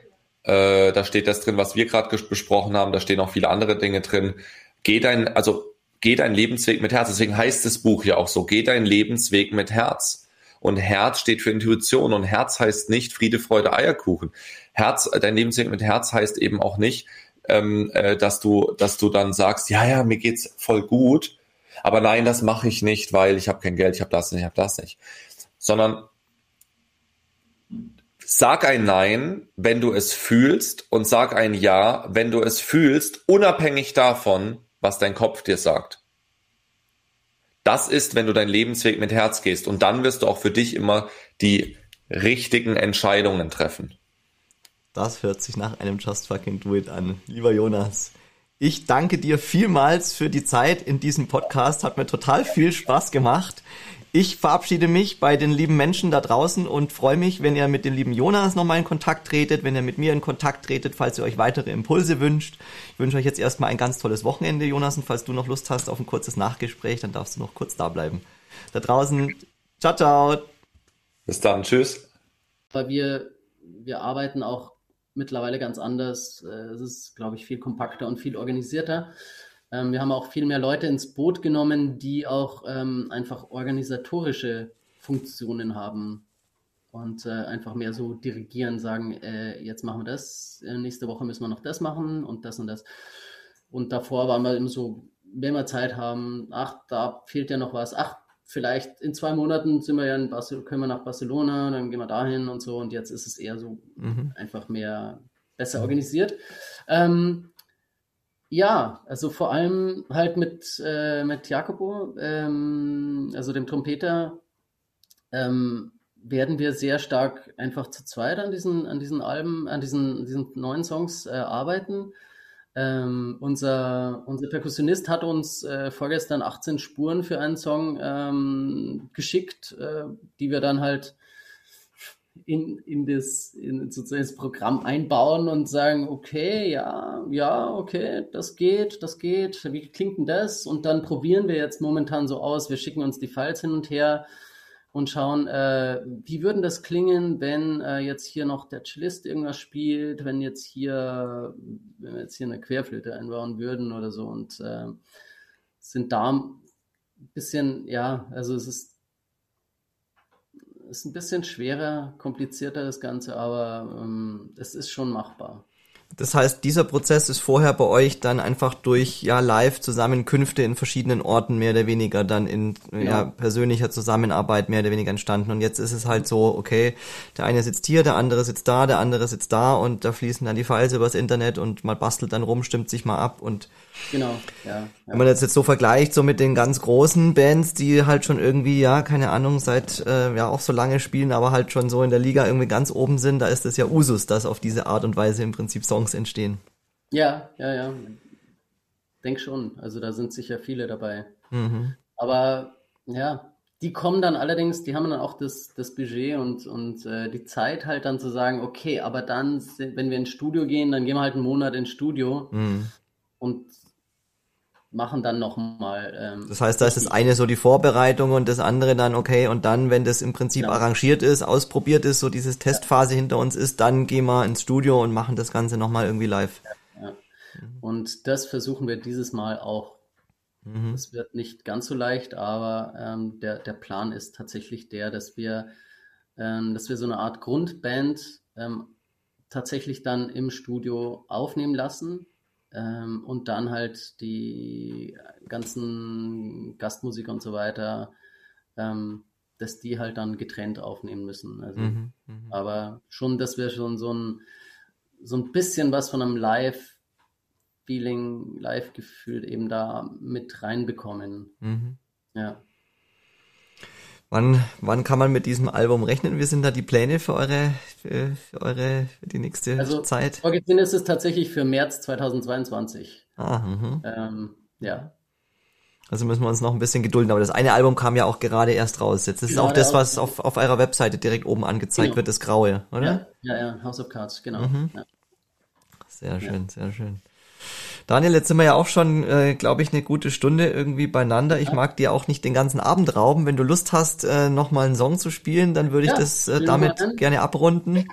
Äh, da steht das drin, was wir gerade besprochen haben. Da stehen auch viele andere Dinge drin. Geh dein, also geh dein Lebensweg mit Herz. Deswegen heißt das Buch ja auch so. Geh dein Lebensweg mit Herz. Und Herz steht für Intuition. Und Herz heißt nicht Friede, Freude, Eierkuchen. Herz, dein Lebensweg mit Herz heißt eben auch nicht, ähm, äh, dass du, dass du dann sagst, ja, ja, mir geht's voll gut. Aber nein, das mache ich nicht, weil ich habe kein Geld, ich habe das nicht, ich habe das nicht. Sondern Sag ein Nein, wenn du es fühlst und sag ein Ja, wenn du es fühlst, unabhängig davon, was dein Kopf dir sagt. Das ist, wenn du deinen Lebensweg mit Herz gehst und dann wirst du auch für dich immer die richtigen Entscheidungen treffen.
Das hört sich nach einem Just Fucking Do It an. Lieber Jonas, ich danke dir vielmals für die Zeit in diesem Podcast. Hat mir total viel Spaß gemacht. Ich verabschiede mich bei den lieben Menschen da draußen und freue mich, wenn ihr mit dem lieben Jonas nochmal in Kontakt tretet, wenn ihr mit mir in Kontakt tretet, falls ihr euch weitere Impulse wünscht. Ich wünsche euch jetzt erstmal ein ganz tolles Wochenende, Jonas, und falls du noch Lust hast auf ein kurzes Nachgespräch, dann darfst du noch kurz da bleiben. Da draußen, ciao, ciao.
Bis dann, tschüss.
Weil wir, wir arbeiten auch mittlerweile ganz anders. Äh, es ist, glaube ich, viel kompakter und viel organisierter. Ähm, wir haben auch viel mehr Leute ins Boot genommen, die auch ähm, einfach organisatorische Funktionen haben und äh, einfach mehr so dirigieren, sagen, äh, jetzt machen wir das, äh, nächste Woche müssen wir noch das machen und das und das. Und davor waren wir immer so, wenn wir Zeit haben, ach, da fehlt ja noch was, ach, vielleicht in zwei Monaten sind wir ja in Barcelona, können wir nach Barcelona, dann gehen wir dahin und so. Und jetzt ist es eher so mhm. einfach mehr besser organisiert. Ähm, ja, also vor allem halt mit, äh, mit Jacopo, ähm, also dem Trompeter, ähm, werden wir sehr stark einfach zu zweit an diesen, an diesen Alben, an diesen, diesen neuen Songs äh, arbeiten. Ähm, unser, unser Perkussionist hat uns äh, vorgestern 18 Spuren für einen Song ähm, geschickt, äh, die wir dann halt in, in, das, in sozusagen das Programm einbauen und sagen, okay, ja, ja, okay, das geht, das geht, wie klingt denn das? Und dann probieren wir jetzt momentan so aus, wir schicken uns die Files hin und her und schauen, äh, wie würden das klingen, wenn äh, jetzt hier noch der Cellist irgendwas spielt, wenn jetzt hier, wenn wir jetzt hier eine Querflöte einbauen würden oder so. Und äh, sind da ein bisschen, ja, also es ist ist ein bisschen schwerer, komplizierter das Ganze, aber ähm, es ist schon machbar.
Das heißt, dieser Prozess ist vorher bei euch dann einfach durch ja Live-Zusammenkünfte in verschiedenen Orten mehr oder weniger dann in ja. ja. persönlicher Zusammenarbeit mehr oder weniger entstanden. Und jetzt ist es halt so, okay, der eine sitzt hier, der andere sitzt da, der andere sitzt da und da fließen dann die Files übers Internet und man bastelt dann rum, stimmt sich mal ab und
Genau, ja, ja.
Wenn man das jetzt so vergleicht, so mit den ganz großen Bands, die halt schon irgendwie, ja, keine Ahnung, seit äh, ja auch so lange spielen, aber halt schon so in der Liga irgendwie ganz oben sind, da ist es ja Usus, dass auf diese Art und Weise im Prinzip Songs entstehen.
Ja, ja, ja. Denk schon. Also da sind sicher viele dabei. Mhm. Aber ja, die kommen dann allerdings, die haben dann auch das, das Budget und, und äh, die Zeit halt dann zu sagen, okay, aber dann, wenn wir ins Studio gehen, dann gehen wir halt einen Monat ins Studio. Mhm. Und machen dann nochmal.
Ähm, das heißt, da ist das eine so die Vorbereitung und das andere dann, okay, und dann, wenn das im Prinzip genau. arrangiert ist, ausprobiert ist, so dieses Testphase ja. hinter uns ist, dann gehen wir ins Studio und machen das Ganze nochmal irgendwie live. Ja, ja.
Und das versuchen wir dieses Mal auch. Mhm. Es wird nicht ganz so leicht, aber ähm, der, der Plan ist tatsächlich der, dass wir, ähm, dass wir so eine Art Grundband ähm, tatsächlich dann im Studio aufnehmen lassen ähm, und dann halt die ganzen Gastmusiker und so weiter, ähm, dass die halt dann getrennt aufnehmen müssen. Also, mhm, mh. Aber schon, dass wir schon so ein, so ein bisschen was von einem Live-Feeling, Live-Gefühl eben da mit reinbekommen. Mhm. Ja.
Wann, wann kann man mit diesem Album rechnen? Wie sind da die Pläne für eure, für, für eure, für die nächste also, Zeit?
Vorgesehen ist es tatsächlich für März 2022. Ah, mhm. ähm, ja.
Also müssen wir uns noch ein bisschen gedulden, aber das eine Album kam ja auch gerade erst raus. Jetzt ist genau, auch das, was auf, auf eurer Webseite direkt oben angezeigt genau. wird, das Graue, oder?
Ja, ja, ja House of Cards, genau. Mhm. Ja.
Sehr schön, ja. sehr schön. Daniel, jetzt sind wir ja auch schon, äh, glaube ich, eine gute Stunde irgendwie beieinander. Ich mag dir auch nicht den ganzen Abend rauben. Wenn du Lust hast, äh, nochmal einen Song zu spielen, dann würde ich ja, das äh, damit gerne abrunden.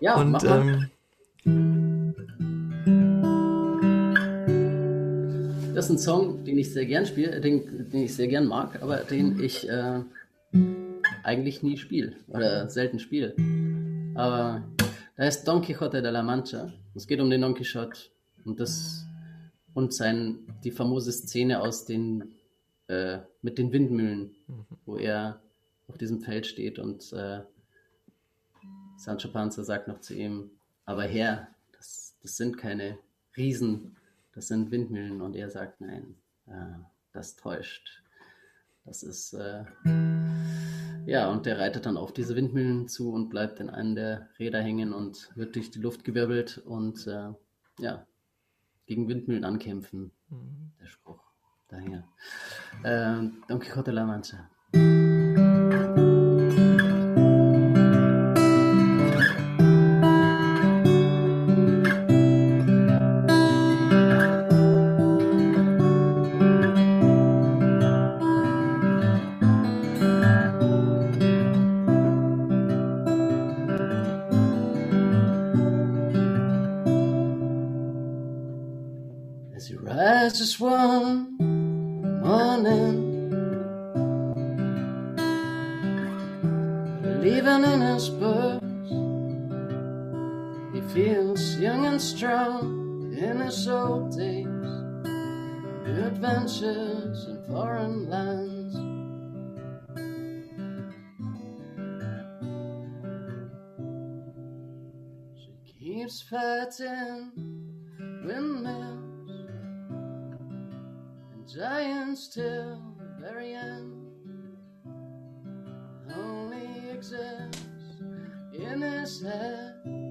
Ja, Und ähm,
Das ist ein Song, den ich sehr gern spiele, den, den ich sehr gern mag, aber den ich äh, eigentlich nie spiele oder selten spiele. Aber da ist Don Quixote de la Mancha. Es geht um den Don Quixote und das und sein, die famose Szene aus den, äh, mit den Windmühlen, mhm. wo er auf diesem Feld steht und äh, Sancho Panza sagt noch zu ihm, aber Herr, das, das sind keine Riesen, das sind Windmühlen. Und er sagt, nein, äh, das täuscht. Das ist, äh, ja, und der reitet dann auf diese Windmühlen zu und bleibt in einem der Räder hängen und wird durch die Luft gewirbelt und, äh, ja, gegen Windmühlen ankämpfen. Mhm. Der Spruch daher. Äh, Don Quixote la Mancha. In his old days. Adventures in foreign lands. She keeps fighting windmills and giants till the very end only exists in his head.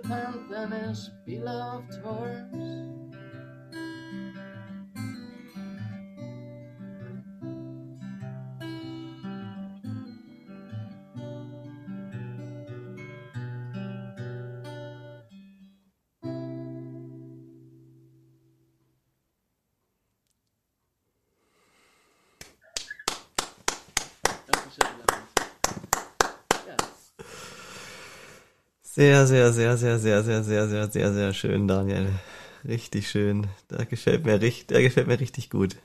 such a beloved horse
Sehr, sehr, sehr, sehr, sehr, sehr, sehr, sehr, sehr, sehr schön, Daniel. Richtig schön. Da gefällt mir richtig, der gefällt mir richtig gut.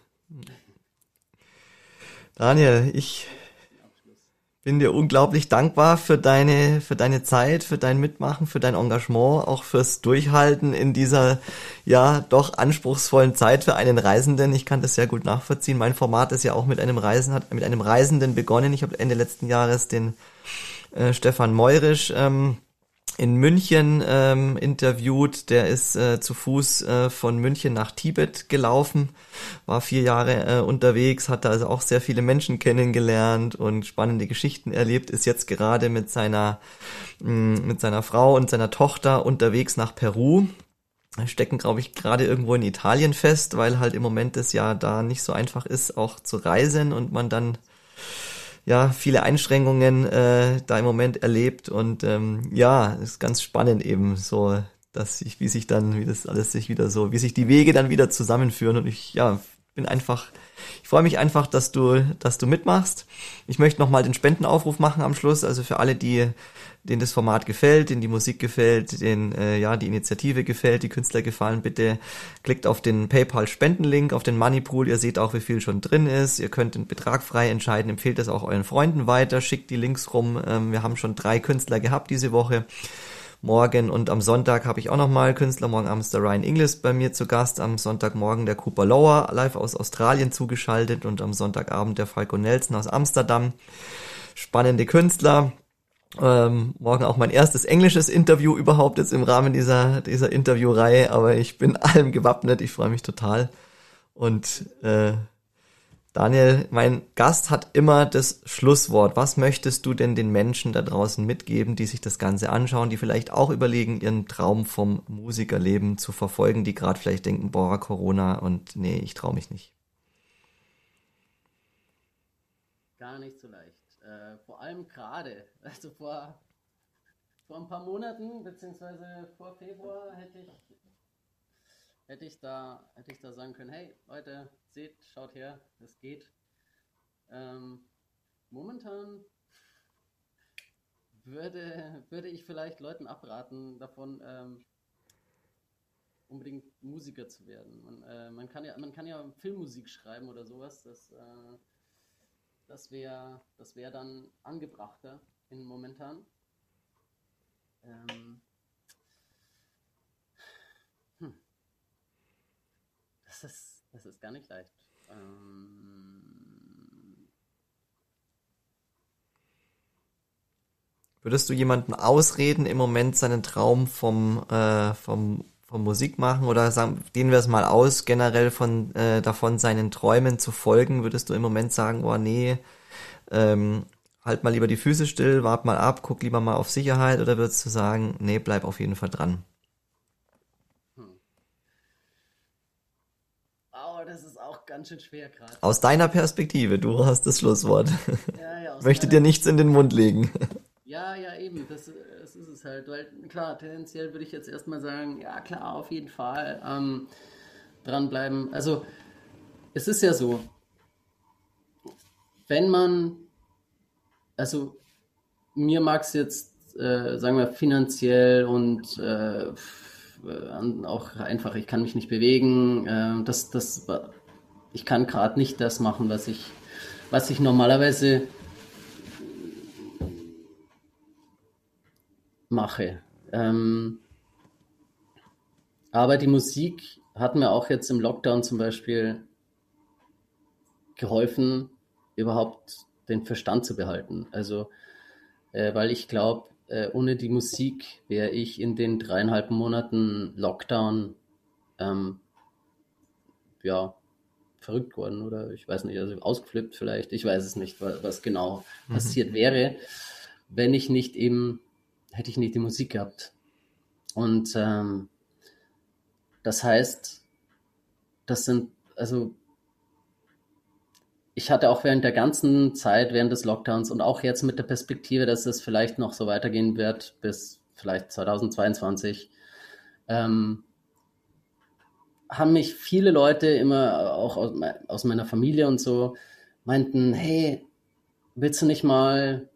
Daniel, ich bin dir unglaublich dankbar für deine, für deine Zeit, für dein Mitmachen, für dein Engagement, auch fürs Durchhalten in dieser, ja, doch anspruchsvollen Zeit für einen Reisenden. Ich kann das sehr gut nachvollziehen. Mein Format ist ja auch mit einem Reisen, hat mit einem Reisenden begonnen. Ich habe Ende letzten Jahres den äh, Stefan Meurisch ähm, in München ähm, interviewt. Der ist äh, zu Fuß äh, von München nach Tibet gelaufen, war vier Jahre äh, unterwegs, hat da also auch sehr viele Menschen kennengelernt und spannende Geschichten erlebt. Ist jetzt gerade mit seiner mh, mm, mit seiner Frau und seiner Tochter unterwegs nach Peru. Stecken, glaube ich, gerade irgendwo in Italien fest, weil halt im Moment es ja da nicht so einfach ist, auch zu reisen und man dann ja viele Einschränkungen äh, da im Moment erlebt und ähm, ja, ist ganz spannend eben so, dass ich, wie sich dann, wie das alles sich wieder so, wie sich die Wege dann wieder zusammenführen und ich ja bin einfach, ich freue mich einfach, dass du, dass du mitmachst. Ich möchte nochmal den Spendenaufruf machen am Schluss, also für alle, die denen das Format gefällt, denen die Musik gefällt, denen äh, ja die Initiative gefällt, die Künstler gefallen, bitte klickt auf den PayPal Spendenlink, auf den Moneypool. Ihr seht auch, wie viel schon drin ist. Ihr könnt den Betrag frei entscheiden. Empfehlt das auch euren Freunden weiter. Schickt die Links rum. Ähm, wir haben schon drei Künstler gehabt diese Woche. Morgen und am Sonntag habe ich auch nochmal Künstler. Morgen abends der Ryan Inglis bei mir zu Gast. Am Sonntagmorgen der Cooper Lower live aus Australien zugeschaltet und am Sonntagabend der Falco Nelson aus Amsterdam. Spannende Künstler. Ähm, morgen auch mein erstes englisches Interview überhaupt jetzt im Rahmen dieser, dieser Interviewreihe, aber ich bin [LAUGHS] allem gewappnet, ich freue mich total. Und äh, Daniel, mein Gast hat immer das Schlusswort. Was möchtest du denn den Menschen da draußen mitgeben, die sich das Ganze anschauen, die vielleicht auch überlegen, ihren Traum vom Musikerleben zu verfolgen, die gerade vielleicht denken, boah, Corona und nee, ich traue mich nicht.
Gar nicht so leicht. Allem gerade, also vor, vor ein paar Monaten, beziehungsweise vor Februar, hätte ich, hätte ich, da, hätte ich da sagen können, hey Leute, seht, schaut her, es geht. Ähm, momentan würde, würde ich vielleicht Leuten abraten davon, ähm, unbedingt Musiker zu werden. Man, äh, man, kann ja, man kann ja Filmmusik schreiben oder sowas. Das, äh, das wäre das wär dann angebrachter in momentan. Ähm, hm. Das ist, das ist gar nicht leicht. Ähm,
Würdest du jemanden ausreden, im Moment seinen Traum vom, äh, vom, vom Musik machen oder sagen, dehnen wir es mal aus, generell von äh, davon seinen Träumen zu folgen? Würdest du im Moment sagen, oh nee, ähm, halt mal lieber die Füße still, wart mal ab, guck lieber mal auf Sicherheit oder würdest du sagen, nee, bleib auf jeden Fall dran? Hm.
Oh, das ist auch ganz schön schwer gerade.
Aus deiner Perspektive, du hast das Schlusswort. Ja, ja, [LAUGHS] Möchte dir nichts in den Mund legen.
Ja, ja, eben, das, das ist es halt. Weil, klar, tendenziell würde ich jetzt erstmal sagen, ja klar, auf jeden Fall ähm, dranbleiben. Also, es ist ja so, wenn man, also mir mag es jetzt, äh, sagen wir, finanziell und äh, auch einfach, ich kann mich nicht bewegen, äh, das, das, ich kann gerade nicht das machen, was ich, was ich normalerweise mache. Ähm, aber die Musik hat mir auch jetzt im Lockdown zum Beispiel geholfen, überhaupt den Verstand zu behalten. Also, äh, weil ich glaube, äh, ohne die Musik wäre ich in den dreieinhalb Monaten Lockdown ähm, ja verrückt geworden oder ich weiß nicht, also ausgeflippt vielleicht. Ich weiß es nicht, was, was genau mhm. passiert wäre, wenn ich nicht eben hätte ich nicht die Musik gehabt. Und ähm, das heißt, das sind also ich hatte auch während der ganzen Zeit, während des Lockdowns und auch jetzt mit der Perspektive, dass es vielleicht noch so weitergehen wird bis vielleicht 2022, ähm, haben mich viele Leute immer auch aus, aus, meiner Familie und so meinten, hey, willst du nicht mal,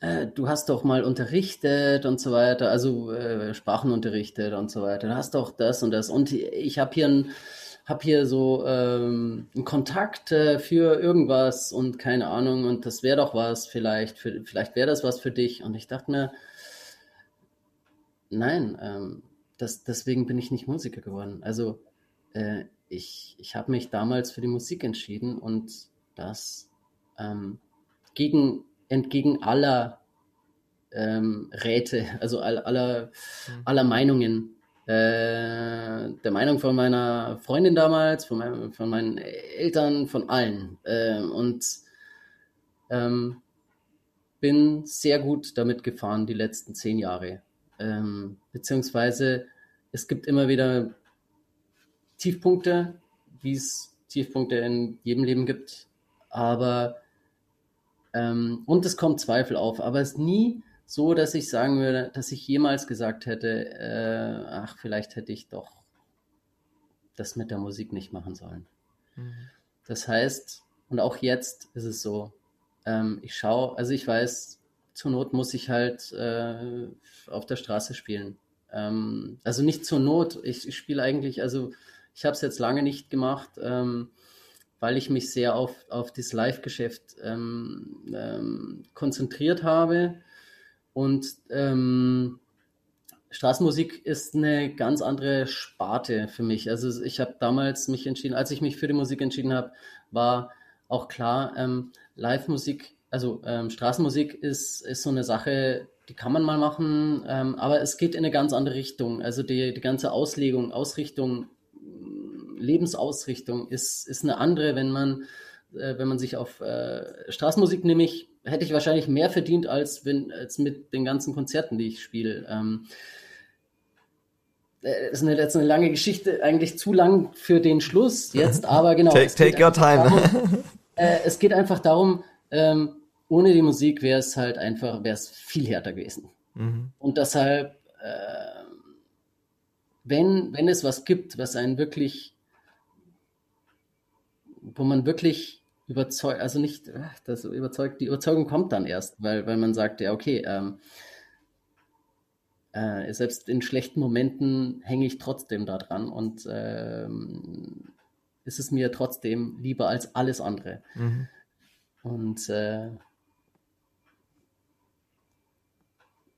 äh, du hast doch mal unterrichtet und so weiter, also äh, Sprachen unterrichtet und so weiter, du hast doch das und das und ich habe hier ein habe hier so ähm, einen Kontakt äh, für irgendwas und keine Ahnung und das wäre doch was vielleicht, für, vielleicht wäre das was für dich. Und ich dachte mir, nein, ähm, das, deswegen bin ich nicht Musiker geworden. Also äh, ich, ich habe mich damals für die Musik entschieden und das ähm, gegen, entgegen aller ähm, Räte, [LAUGHS] also all, aller, mhm. aller Meinungen. Äh, der Meinung von meiner Freundin damals, von, meinem, von meinen Eltern, von allen. Äh, und ähm, bin sehr gut damit gefahren die letzten zehn Jahre. Ähm, beziehungsweise es gibt immer wieder Tiefpunkte, wie es Tiefpunkte in jedem Leben gibt. Aber ähm, und es kommt Zweifel auf, aber es ist nie so, dass ich sagen würde, dass ich jemals gesagt hätte, äh, ach, vielleicht hätte ich doch das mit der Musik nicht machen sollen. Mhm. Das heißt, und auch jetzt ist es so, ähm, ich schaue, also ich weiß, zur Not muss ich halt äh, auf der Straße spielen. Ähm, also nicht zur Not, ich, ich spiele eigentlich, also ich habe es jetzt lange nicht gemacht, ähm, weil ich mich sehr auf, auf das Live-Geschäft ähm, ähm, konzentriert habe. Und ähm, Straßenmusik ist eine ganz andere Sparte für mich. Also ich habe damals mich entschieden, als ich mich für die Musik entschieden habe, war auch klar, ähm, Live-Musik, also ähm, Straßenmusik ist, ist so eine Sache, die kann man mal machen, ähm, aber es geht in eine ganz andere Richtung. Also die, die ganze Auslegung, Ausrichtung Lebensausrichtung ist, ist eine andere, wenn man, äh, wenn man sich auf äh, Straßenmusik nämlich, hätte ich wahrscheinlich mehr verdient als, wenn, als mit den ganzen Konzerten, die ich spiele. Ähm, äh, das ist eine, das ist eine lange Geschichte, eigentlich zu lang für den Schluss jetzt, [LAUGHS] aber genau.
take, take your time.
Darum, [LAUGHS] äh, es geht einfach darum, ähm, ohne die Musik wäre es halt einfach, wäre es viel härter gewesen. Mhm. Und deshalb, äh, wenn, wenn es was gibt, was einen wirklich wo man wirklich überzeugt, also nicht, das überzeugt, die Überzeugung kommt dann erst, weil, weil man sagt, ja, okay, ähm, äh, selbst in schlechten Momenten hänge ich trotzdem da dran und ähm, ist es mir trotzdem lieber als alles andere. Mhm. Und äh,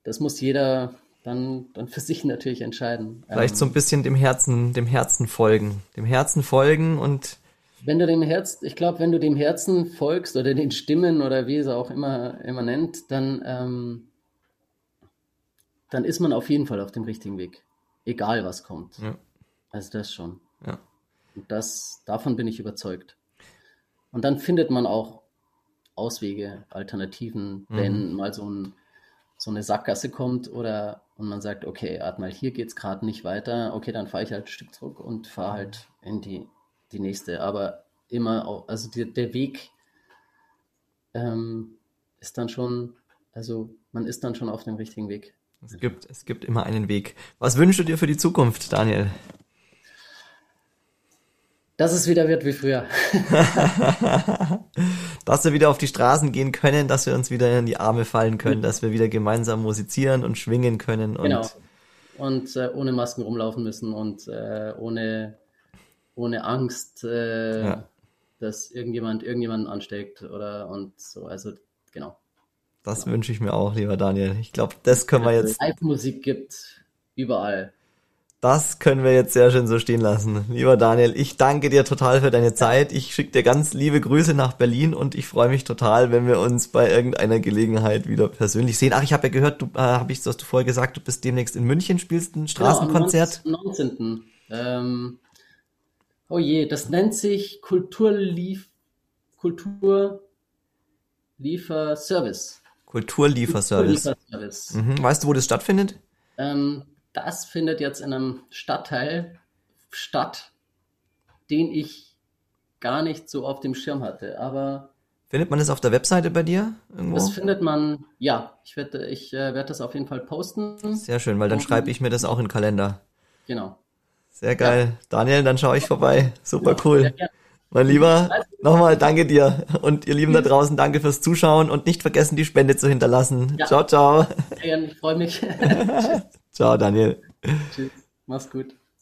das muss jeder dann, dann für [LAUGHS] sich natürlich entscheiden.
Vielleicht ähm, so ein bisschen dem Herzen, dem Herzen folgen. Dem Herzen folgen und
wenn du dem Herz, ich glaube, wenn du dem Herzen folgst oder den Stimmen oder wie es auch immer, immer nennt, dann, ähm, dann ist man auf jeden Fall auf dem richtigen Weg. Egal was kommt. Ja. Also das schon. Ja. Und das, davon bin ich überzeugt. Und dann findet man auch Auswege, Alternativen, mhm. wenn mal so, ein, so eine Sackgasse kommt oder und man sagt, okay, warte mal, hier geht es gerade nicht weiter, okay, dann fahre ich halt ein Stück zurück und fahre halt in die die nächste. Aber immer auch, also die, der Weg ähm, ist dann schon, also man ist dann schon auf dem richtigen Weg.
Es gibt, es gibt immer einen Weg. Was wünschst du dir für die Zukunft, Daniel?
Dass es wieder wird wie früher. [LAUGHS]
dass wir wieder auf die Straßen gehen können, dass wir uns wieder in die Arme fallen können, dass wir wieder gemeinsam musizieren und schwingen können. Und genau.
Und äh, ohne Masken rumlaufen müssen und äh, ohne ohne Angst, äh, ja. dass irgendjemand irgendjemanden ansteckt oder und so. Also genau.
Das genau. wünsche ich mir auch, lieber Daniel. Ich glaube, das können wir jetzt.
Live-Musik gibt überall.
Das können wir jetzt sehr schön so stehen lassen. Lieber Daniel, ich danke dir total für deine Zeit. Ich schicke dir ganz liebe Grüße nach Berlin und ich freue mich total, wenn wir uns bei irgendeiner Gelegenheit wieder persönlich sehen. Ach, ich habe ja gehört, du äh, habe ich, hast du vorher gesagt, du bist demnächst in München, spielst ein genau, Straßenkonzert.
Genau, am 19. Ähm, oh je, das nennt sich Kulturlief, Kulturlieferservice.
Kulturlieferservice. Kulturlieferservice. Mhm. Weißt du, wo das stattfindet?
Ähm, das findet jetzt in einem Stadtteil statt, den ich gar nicht so auf dem Schirm hatte, aber
Findet man das auf der Webseite bei dir
irgendwo? Das findet man, ja. Ich werde ich, äh, werd das auf jeden Fall posten.
Sehr schön, weil dann schreibe ich mir das auch in den Kalender.
Genau.
Sehr geil. Ja. Daniel, dann schaue ich vorbei. Super cool. Mein Lieber, nochmal danke dir. Und ihr Lieben da draußen, danke fürs Zuschauen und nicht vergessen, die Spende zu hinterlassen. Ja. Ciao, ciao.
Ja, ich freue mich. [LAUGHS]
ciao, Daniel.
Tschüss. Mach's gut.